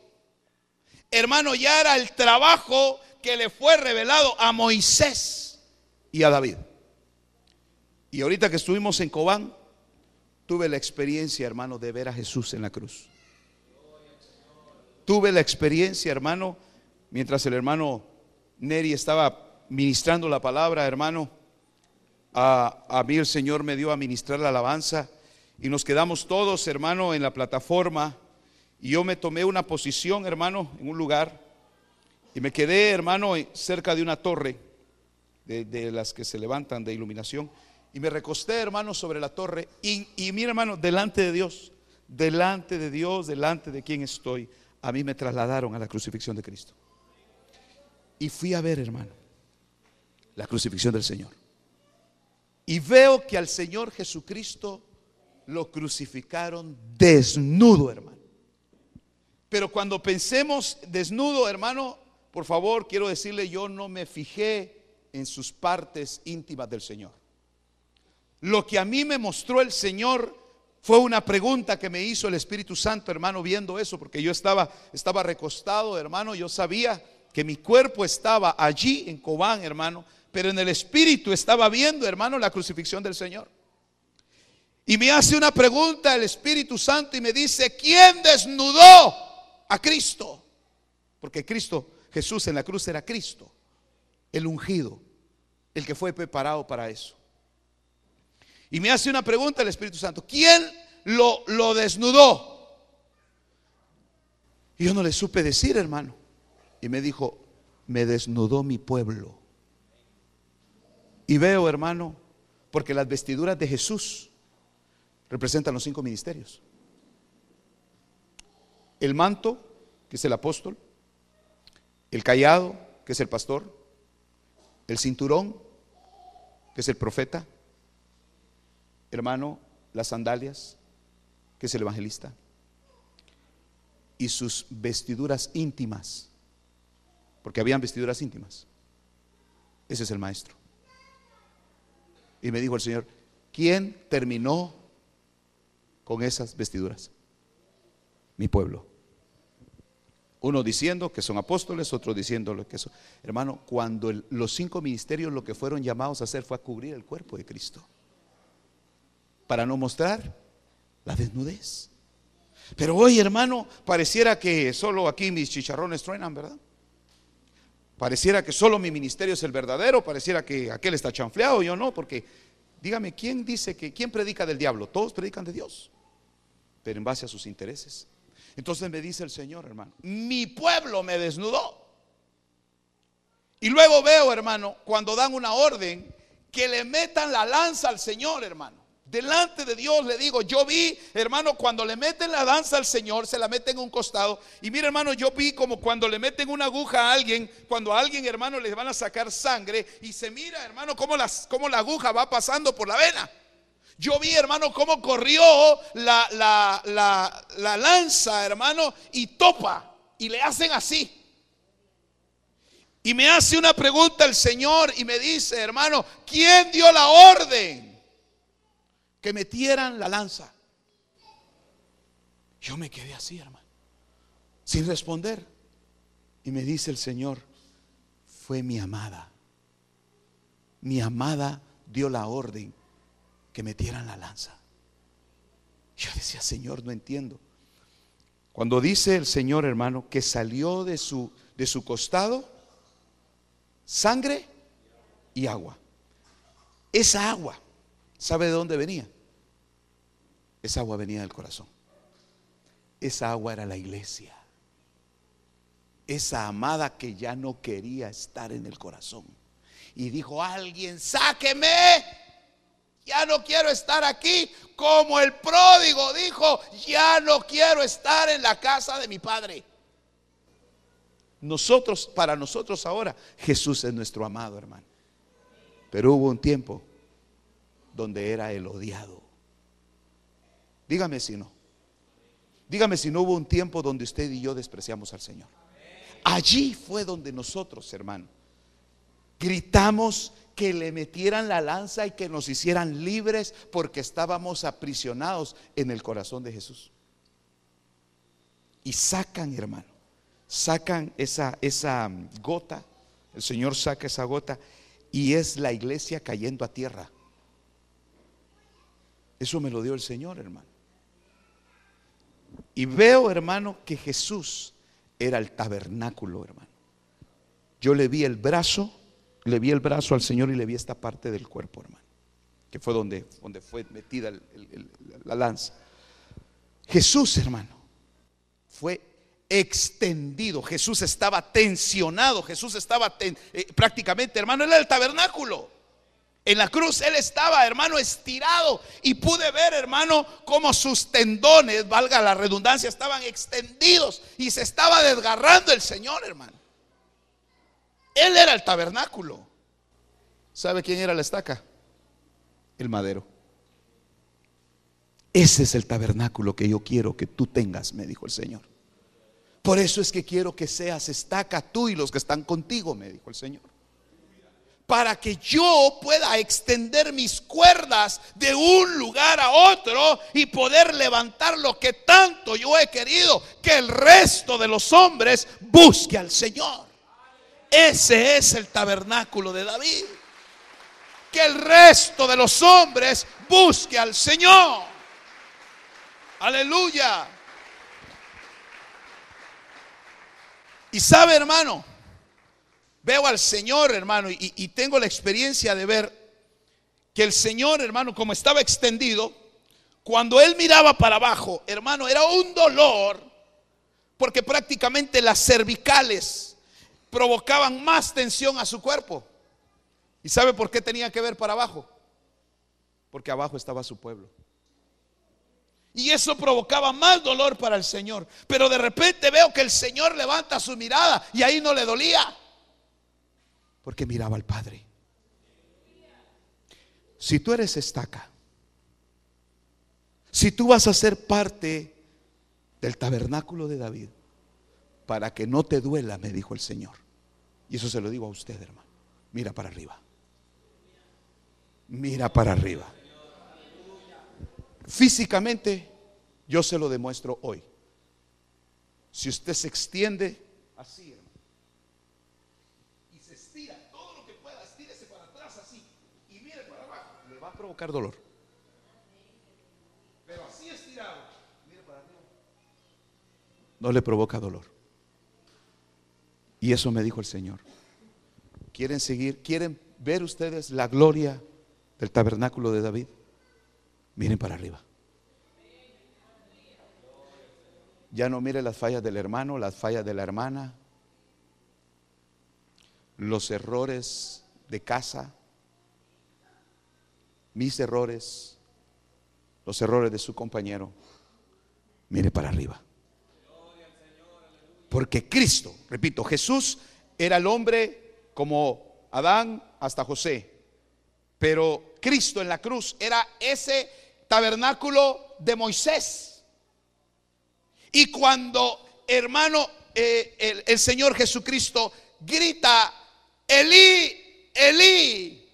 hermano, ya era el trabajo que le fue revelado a Moisés y a David. Y ahorita que estuvimos en Cobán, Tuve la experiencia, hermano, de ver a Jesús en la cruz. Tuve la experiencia, hermano, mientras el hermano Neri estaba ministrando la palabra, hermano, a, a mí el Señor me dio a ministrar la alabanza y nos quedamos todos, hermano, en la plataforma y yo me tomé una posición, hermano, en un lugar y me quedé, hermano, cerca de una torre de, de las que se levantan de iluminación y me recosté, hermano, sobre la torre. Y, y mira, hermano, delante de Dios, delante de Dios, delante de quien estoy, a mí me trasladaron a la crucifixión de Cristo. Y fui a ver, hermano, la crucifixión del Señor. Y veo que al Señor Jesucristo lo crucificaron desnudo, hermano. Pero cuando pensemos desnudo, hermano, por favor, quiero decirle, yo no me fijé en sus partes íntimas del Señor. Lo que a mí me mostró el Señor fue una pregunta que me hizo el Espíritu Santo, hermano, viendo eso, porque yo estaba, estaba recostado, hermano, yo sabía que mi cuerpo estaba allí en Cobán, hermano, pero en el Espíritu estaba viendo, hermano, la crucifixión del Señor. Y me hace una pregunta el Espíritu Santo y me dice, ¿quién desnudó a Cristo? Porque Cristo, Jesús en la cruz era Cristo, el ungido, el que fue preparado para eso. Y me hace una pregunta el Espíritu Santo. ¿Quién lo, lo desnudó? Y yo no le supe decir, hermano. Y me dijo, me desnudó mi pueblo. Y veo, hermano, porque las vestiduras de Jesús representan los cinco ministerios. El manto, que es el apóstol, el callado, que es el pastor, el cinturón, que es el profeta, hermano, las sandalias, que es el evangelista, y sus vestiduras íntimas, porque habían vestiduras íntimas. Ese es el maestro. Y me dijo el Señor, ¿quién terminó con esas vestiduras? Mi pueblo. Uno diciendo que son apóstoles, otro diciendo lo que son. Hermano, cuando los cinco ministerios lo que fueron llamados a hacer fue a cubrir el cuerpo de Cristo. Para no mostrar la desnudez. Pero hoy, hermano, pareciera que solo aquí mis chicharrones truenan, ¿verdad? Pareciera que solo mi ministerio es el verdadero, pareciera que aquel está chanfleado, yo no, porque dígame, ¿quién dice que, quién predica del diablo? Todos predican de Dios, pero en base a sus intereses. Entonces me dice el Señor, hermano, mi pueblo me desnudó. Y luego veo, hermano, cuando dan una orden, que le metan la lanza al Señor, hermano. Delante de Dios le digo, yo vi, hermano, cuando le meten la danza al Señor, se la meten en un costado. Y mira, hermano, yo vi como cuando le meten una aguja a alguien, cuando a alguien, hermano, le van a sacar sangre. Y se mira, hermano, cómo, cómo la aguja va pasando por la vena. Yo vi, hermano, cómo corrió la, la, la, la lanza, hermano, y topa. Y le hacen así. Y me hace una pregunta el Señor y me dice, hermano, ¿quién dio la orden? Que metieran la lanza. Yo me quedé así, hermano, sin responder. Y me dice el Señor, fue mi amada. Mi amada dio la orden que metieran la lanza. Yo decía, Señor, no entiendo. Cuando dice el Señor, hermano, que salió de su, de su costado sangre y agua. Esa agua, ¿sabe de dónde venía? Esa agua venía del corazón. Esa agua era la iglesia. Esa amada que ya no quería estar en el corazón. Y dijo, alguien, sáqueme. Ya no quiero estar aquí. Como el pródigo dijo, ya no quiero estar en la casa de mi padre. Nosotros, para nosotros ahora, Jesús es nuestro amado hermano. Pero hubo un tiempo donde era el odiado. Dígame si no. Dígame si no hubo un tiempo donde usted y yo despreciamos al Señor. Allí fue donde nosotros, hermano, gritamos que le metieran la lanza y que nos hicieran libres porque estábamos aprisionados en el corazón de Jesús. Y sacan, hermano, sacan esa, esa gota, el Señor saca esa gota y es la iglesia cayendo a tierra. Eso me lo dio el Señor, hermano. Y veo, hermano, que Jesús era el tabernáculo, hermano. Yo le vi el brazo, le vi el brazo al Señor y le vi esta parte del cuerpo, hermano, que fue donde, donde fue metida la lanza. Jesús, hermano, fue extendido. Jesús estaba tensionado. Jesús estaba eh, prácticamente, hermano, era el tabernáculo. En la cruz él estaba, hermano, estirado y pude ver, hermano, cómo sus tendones, valga la redundancia, estaban extendidos y se estaba desgarrando el Señor, hermano. Él era el tabernáculo. ¿Sabe quién era la estaca? El madero. Ese es el tabernáculo que yo quiero que tú tengas, me dijo el Señor. Por eso es que quiero que seas estaca tú y los que están contigo, me dijo el Señor para que yo pueda extender mis cuerdas de un lugar a otro y poder levantar lo que tanto yo he querido, que el resto de los hombres busque al Señor. Ese es el tabernáculo de David. Que el resto de los hombres busque al Señor. Aleluya. Y sabe, hermano, Veo al Señor, hermano, y, tengo la experiencia de ver que el Señor, hermano, como estaba extendido, cuando él miraba para abajo, hermano, era un dolor, porque prácticamente las cervicales provocaban más tensión a su cuerpo. ¿Y sabe por qué tenía que ver para abajo? Porque abajo estaba su pueblo. Y eso provocaba más dolor para el Señor. Pero de repente veo que el Señor levanta su mirada y ahí no le dolía. Porque miraba al Padre. Si tú eres estaca, si tú vas a ser parte del tabernáculo de David, para que no te duela, me dijo el Señor. Y eso se lo digo a usted, hermano. Mira para arriba. Mira para arriba. Físicamente, yo se lo demuestro hoy. Si usted se extiende provocar dolor. Pero así estirado, para arriba, no le provoca dolor. Y eso me dijo el Señor. ¿Quieren seguir? ¿Quieren ver ustedes la gloria del tabernáculo de David? Miren para arriba. Ya no mire las fallas del hermano, las fallas de la hermana, los errores de casa, mis errores, los errores de su compañero. Mire para arriba. Porque Cristo, repito, Jesús era el hombre como Adán hasta José. Pero Cristo en la cruz era ese tabernáculo de Moisés. Y cuando, hermano, eh, el, el Señor Jesucristo grita, Elí, Elí,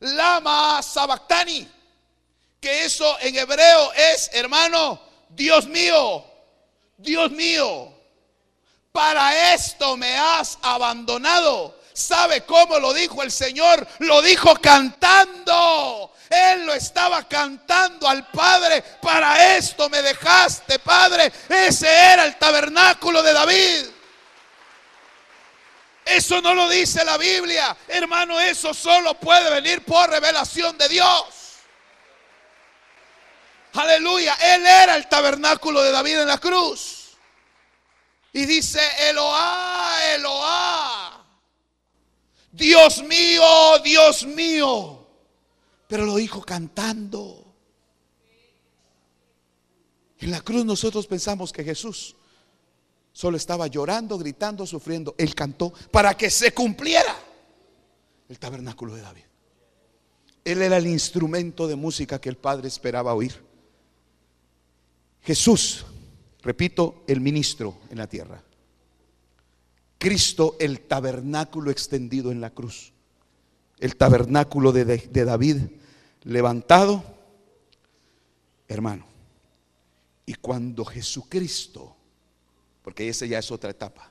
lama sabactani, que eso en hebreo es, hermano, Dios mío, Dios mío, para esto me has abandonado. ¿Sabe cómo lo dijo el Señor? Lo dijo cantando. Él lo estaba cantando al Padre. Para esto me dejaste, Padre. Ese era el tabernáculo de David. Eso no lo dice la Biblia. Hermano, eso solo puede venir por revelación de Dios. Aleluya. Él era el tabernáculo de David en la cruz. Y dice, Eloá, Eloá. Dios mío, Dios mío. Pero lo dijo cantando. En la cruz nosotros pensamos que Jesús solo estaba llorando, gritando, sufriendo. Él cantó para que se cumpliera el tabernáculo de David. Él era el instrumento de música que el Padre esperaba oír. Jesús, repito, el ministro en la tierra. Cristo, el tabernáculo extendido en la cruz. El tabernáculo de, de David levantado, hermano. Y cuando Jesucristo, porque esa ya es otra etapa,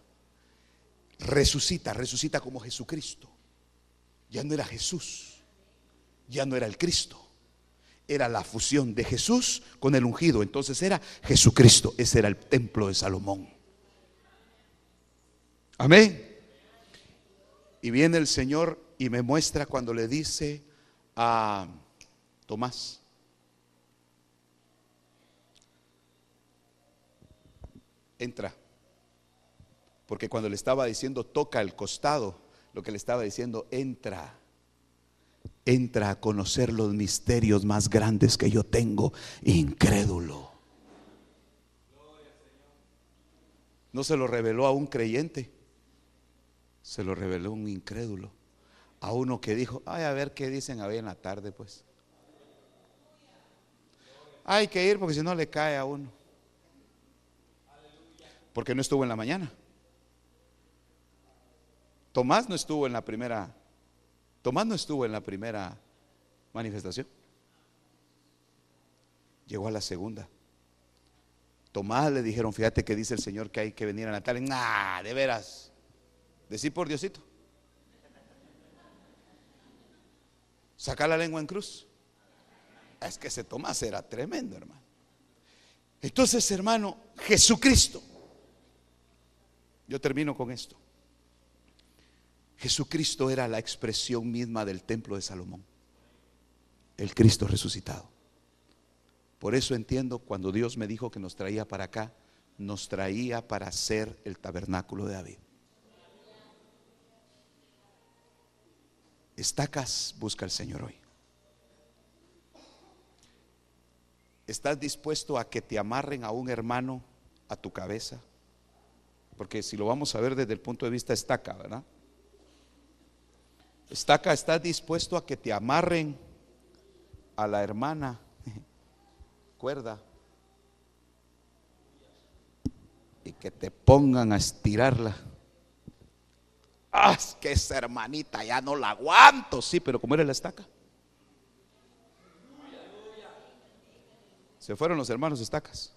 resucita, resucita como Jesucristo. Ya no era Jesús, ya no era el Cristo, era la fusión de Jesús con el ungido. Entonces era Jesucristo, ese era el templo de Salomón. Amén. Y viene el Señor y me muestra cuando le dice a Tomás, entra. Porque cuando le estaba diciendo toca el costado, lo que le estaba diciendo, entra. Entra a conocer los misterios más grandes que yo tengo, incrédulo. No se lo reveló a un creyente, se lo reveló a un incrédulo. A uno que dijo, ay, a ver qué dicen hoy en la tarde, pues. Hay que ir porque si no le cae a uno. Porque no estuvo en la mañana. Tomás no estuvo en la primera. Tomás no estuvo en la primera manifestación. Llegó a la segunda. Tomás le dijeron, fíjate que dice el Señor que hay que venir a Natal. Nah, de veras. Decir por Diosito. Sacar la lengua en cruz. Es que ese Tomás era tremendo, hermano. Entonces, hermano, Jesucristo. Yo termino con esto. Jesucristo era la expresión misma del templo de Salomón. El Cristo resucitado. Por eso entiendo cuando Dios me dijo que nos traía para acá, nos traía para hacer el tabernáculo de David. Estacas busca al Señor hoy. ¿Estás dispuesto a que te amarren a un hermano a tu cabeza? Porque si lo vamos a ver desde el punto de vista estaca, ¿verdad? Estaca, ¿estás dispuesto a que te amarren a la hermana? Cuerda. Y que te pongan a estirarla. Ah, que esa hermanita ya no la aguanto. Sí, pero ¿cómo era la estaca? Se fueron los hermanos estacas.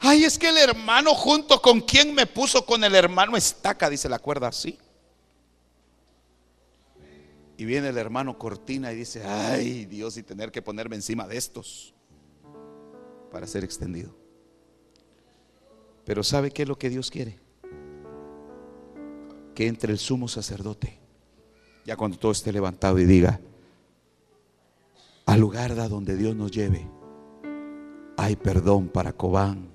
Ay, es que el hermano junto con quien me puso con el hermano estaca, dice la cuerda así. Y viene el hermano Cortina y dice, ay Dios, y tener que ponerme encima de estos para ser extendido. Pero ¿sabe qué es lo que Dios quiere? Que entre el sumo sacerdote, ya cuando todo esté levantado y diga, al lugar a donde Dios nos lleve, hay perdón para Cobán,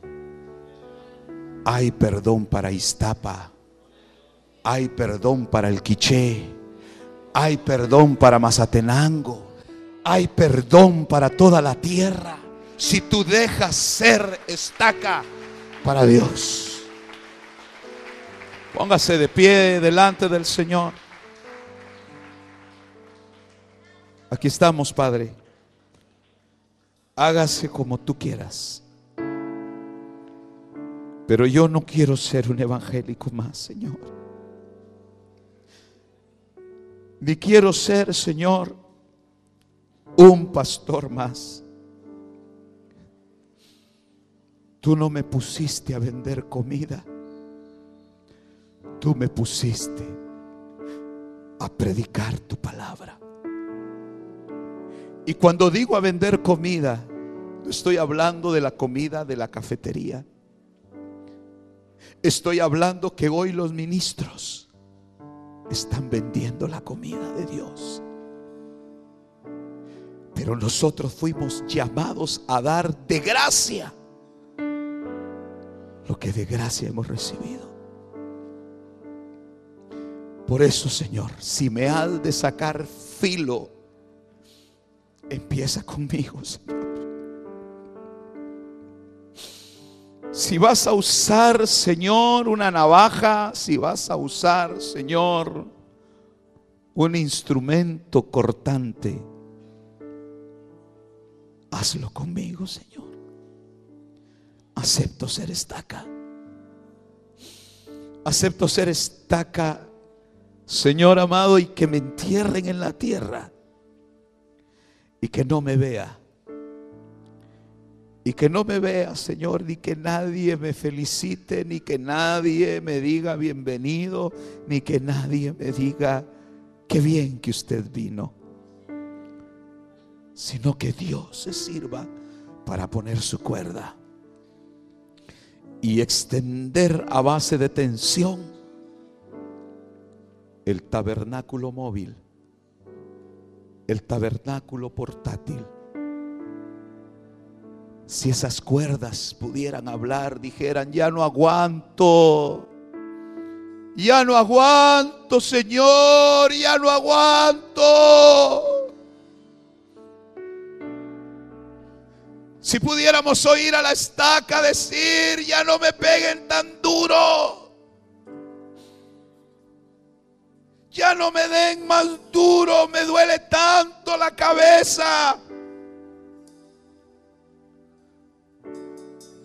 hay perdón para Iztapa, hay perdón para el Quiché hay perdón para Mazatenango. Hay perdón para toda la tierra. Si tú dejas ser estaca para Dios. Póngase de pie delante del Señor. Aquí estamos, Padre. Hágase como tú quieras. Pero yo no quiero ser un evangélico más, Señor. Ni quiero ser, Señor, un pastor más. Tú no me pusiste a vender comida. Tú me pusiste a predicar tu palabra. Y cuando digo a vender comida, no estoy hablando de la comida de la cafetería. Estoy hablando que hoy los ministros están vendiendo la comida de Dios. Pero nosotros fuimos llamados a dar de gracia lo que de gracia hemos recibido. Por eso, Señor, si me has de sacar filo, empieza conmigo, Señor. Si vas a usar, Señor, una navaja, si vas a usar, Señor, un instrumento cortante, hazlo conmigo, Señor. Acepto ser estaca. Acepto ser estaca, Señor amado, y que me entierren en la tierra y que no me vea y que no me vea, Señor, ni que nadie me felicite, ni que nadie me diga bienvenido, ni que nadie me diga qué bien que usted vino. Sino que Dios se sirva para poner su cuerda y extender a base de tensión el tabernáculo móvil, el tabernáculo portátil si esas cuerdas pudieran hablar, dijeran, ya no aguanto, ya no aguanto, Señor, ya no aguanto. Si pudiéramos oír a la estaca decir, ya no me peguen tan duro. Ya no me den más duro, me duele tanto la cabeza.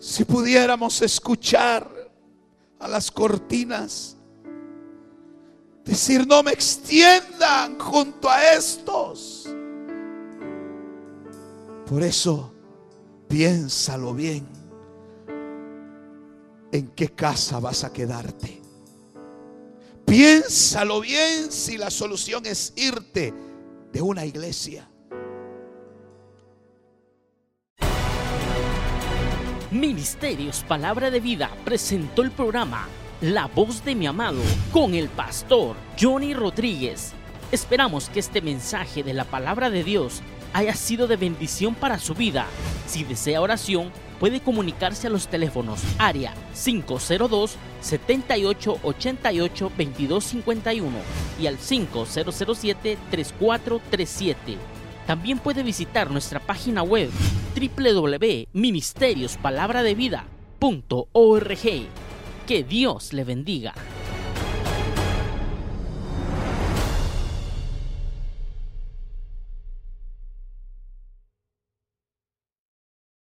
Si pudiéramos escuchar a las cortinas, decir, no me extiendan junto a estos. Por eso, piénsalo bien en qué casa vas a quedarte. Piénsalo bien si la solución es irte de una iglesia. Ministerios Palabra de Vida presentó el programa La voz de mi amado con el pastor Johnny Rodríguez. Esperamos que este mensaje de la palabra de Dios haya sido de bendición para su vida. Si desea oración, puede comunicarse a los teléfonos área 502 7888 2251 y al 5007 3437. También puede visitar nuestra página web www.ministeriosPalabraDeVida.org. Que Dios le bendiga.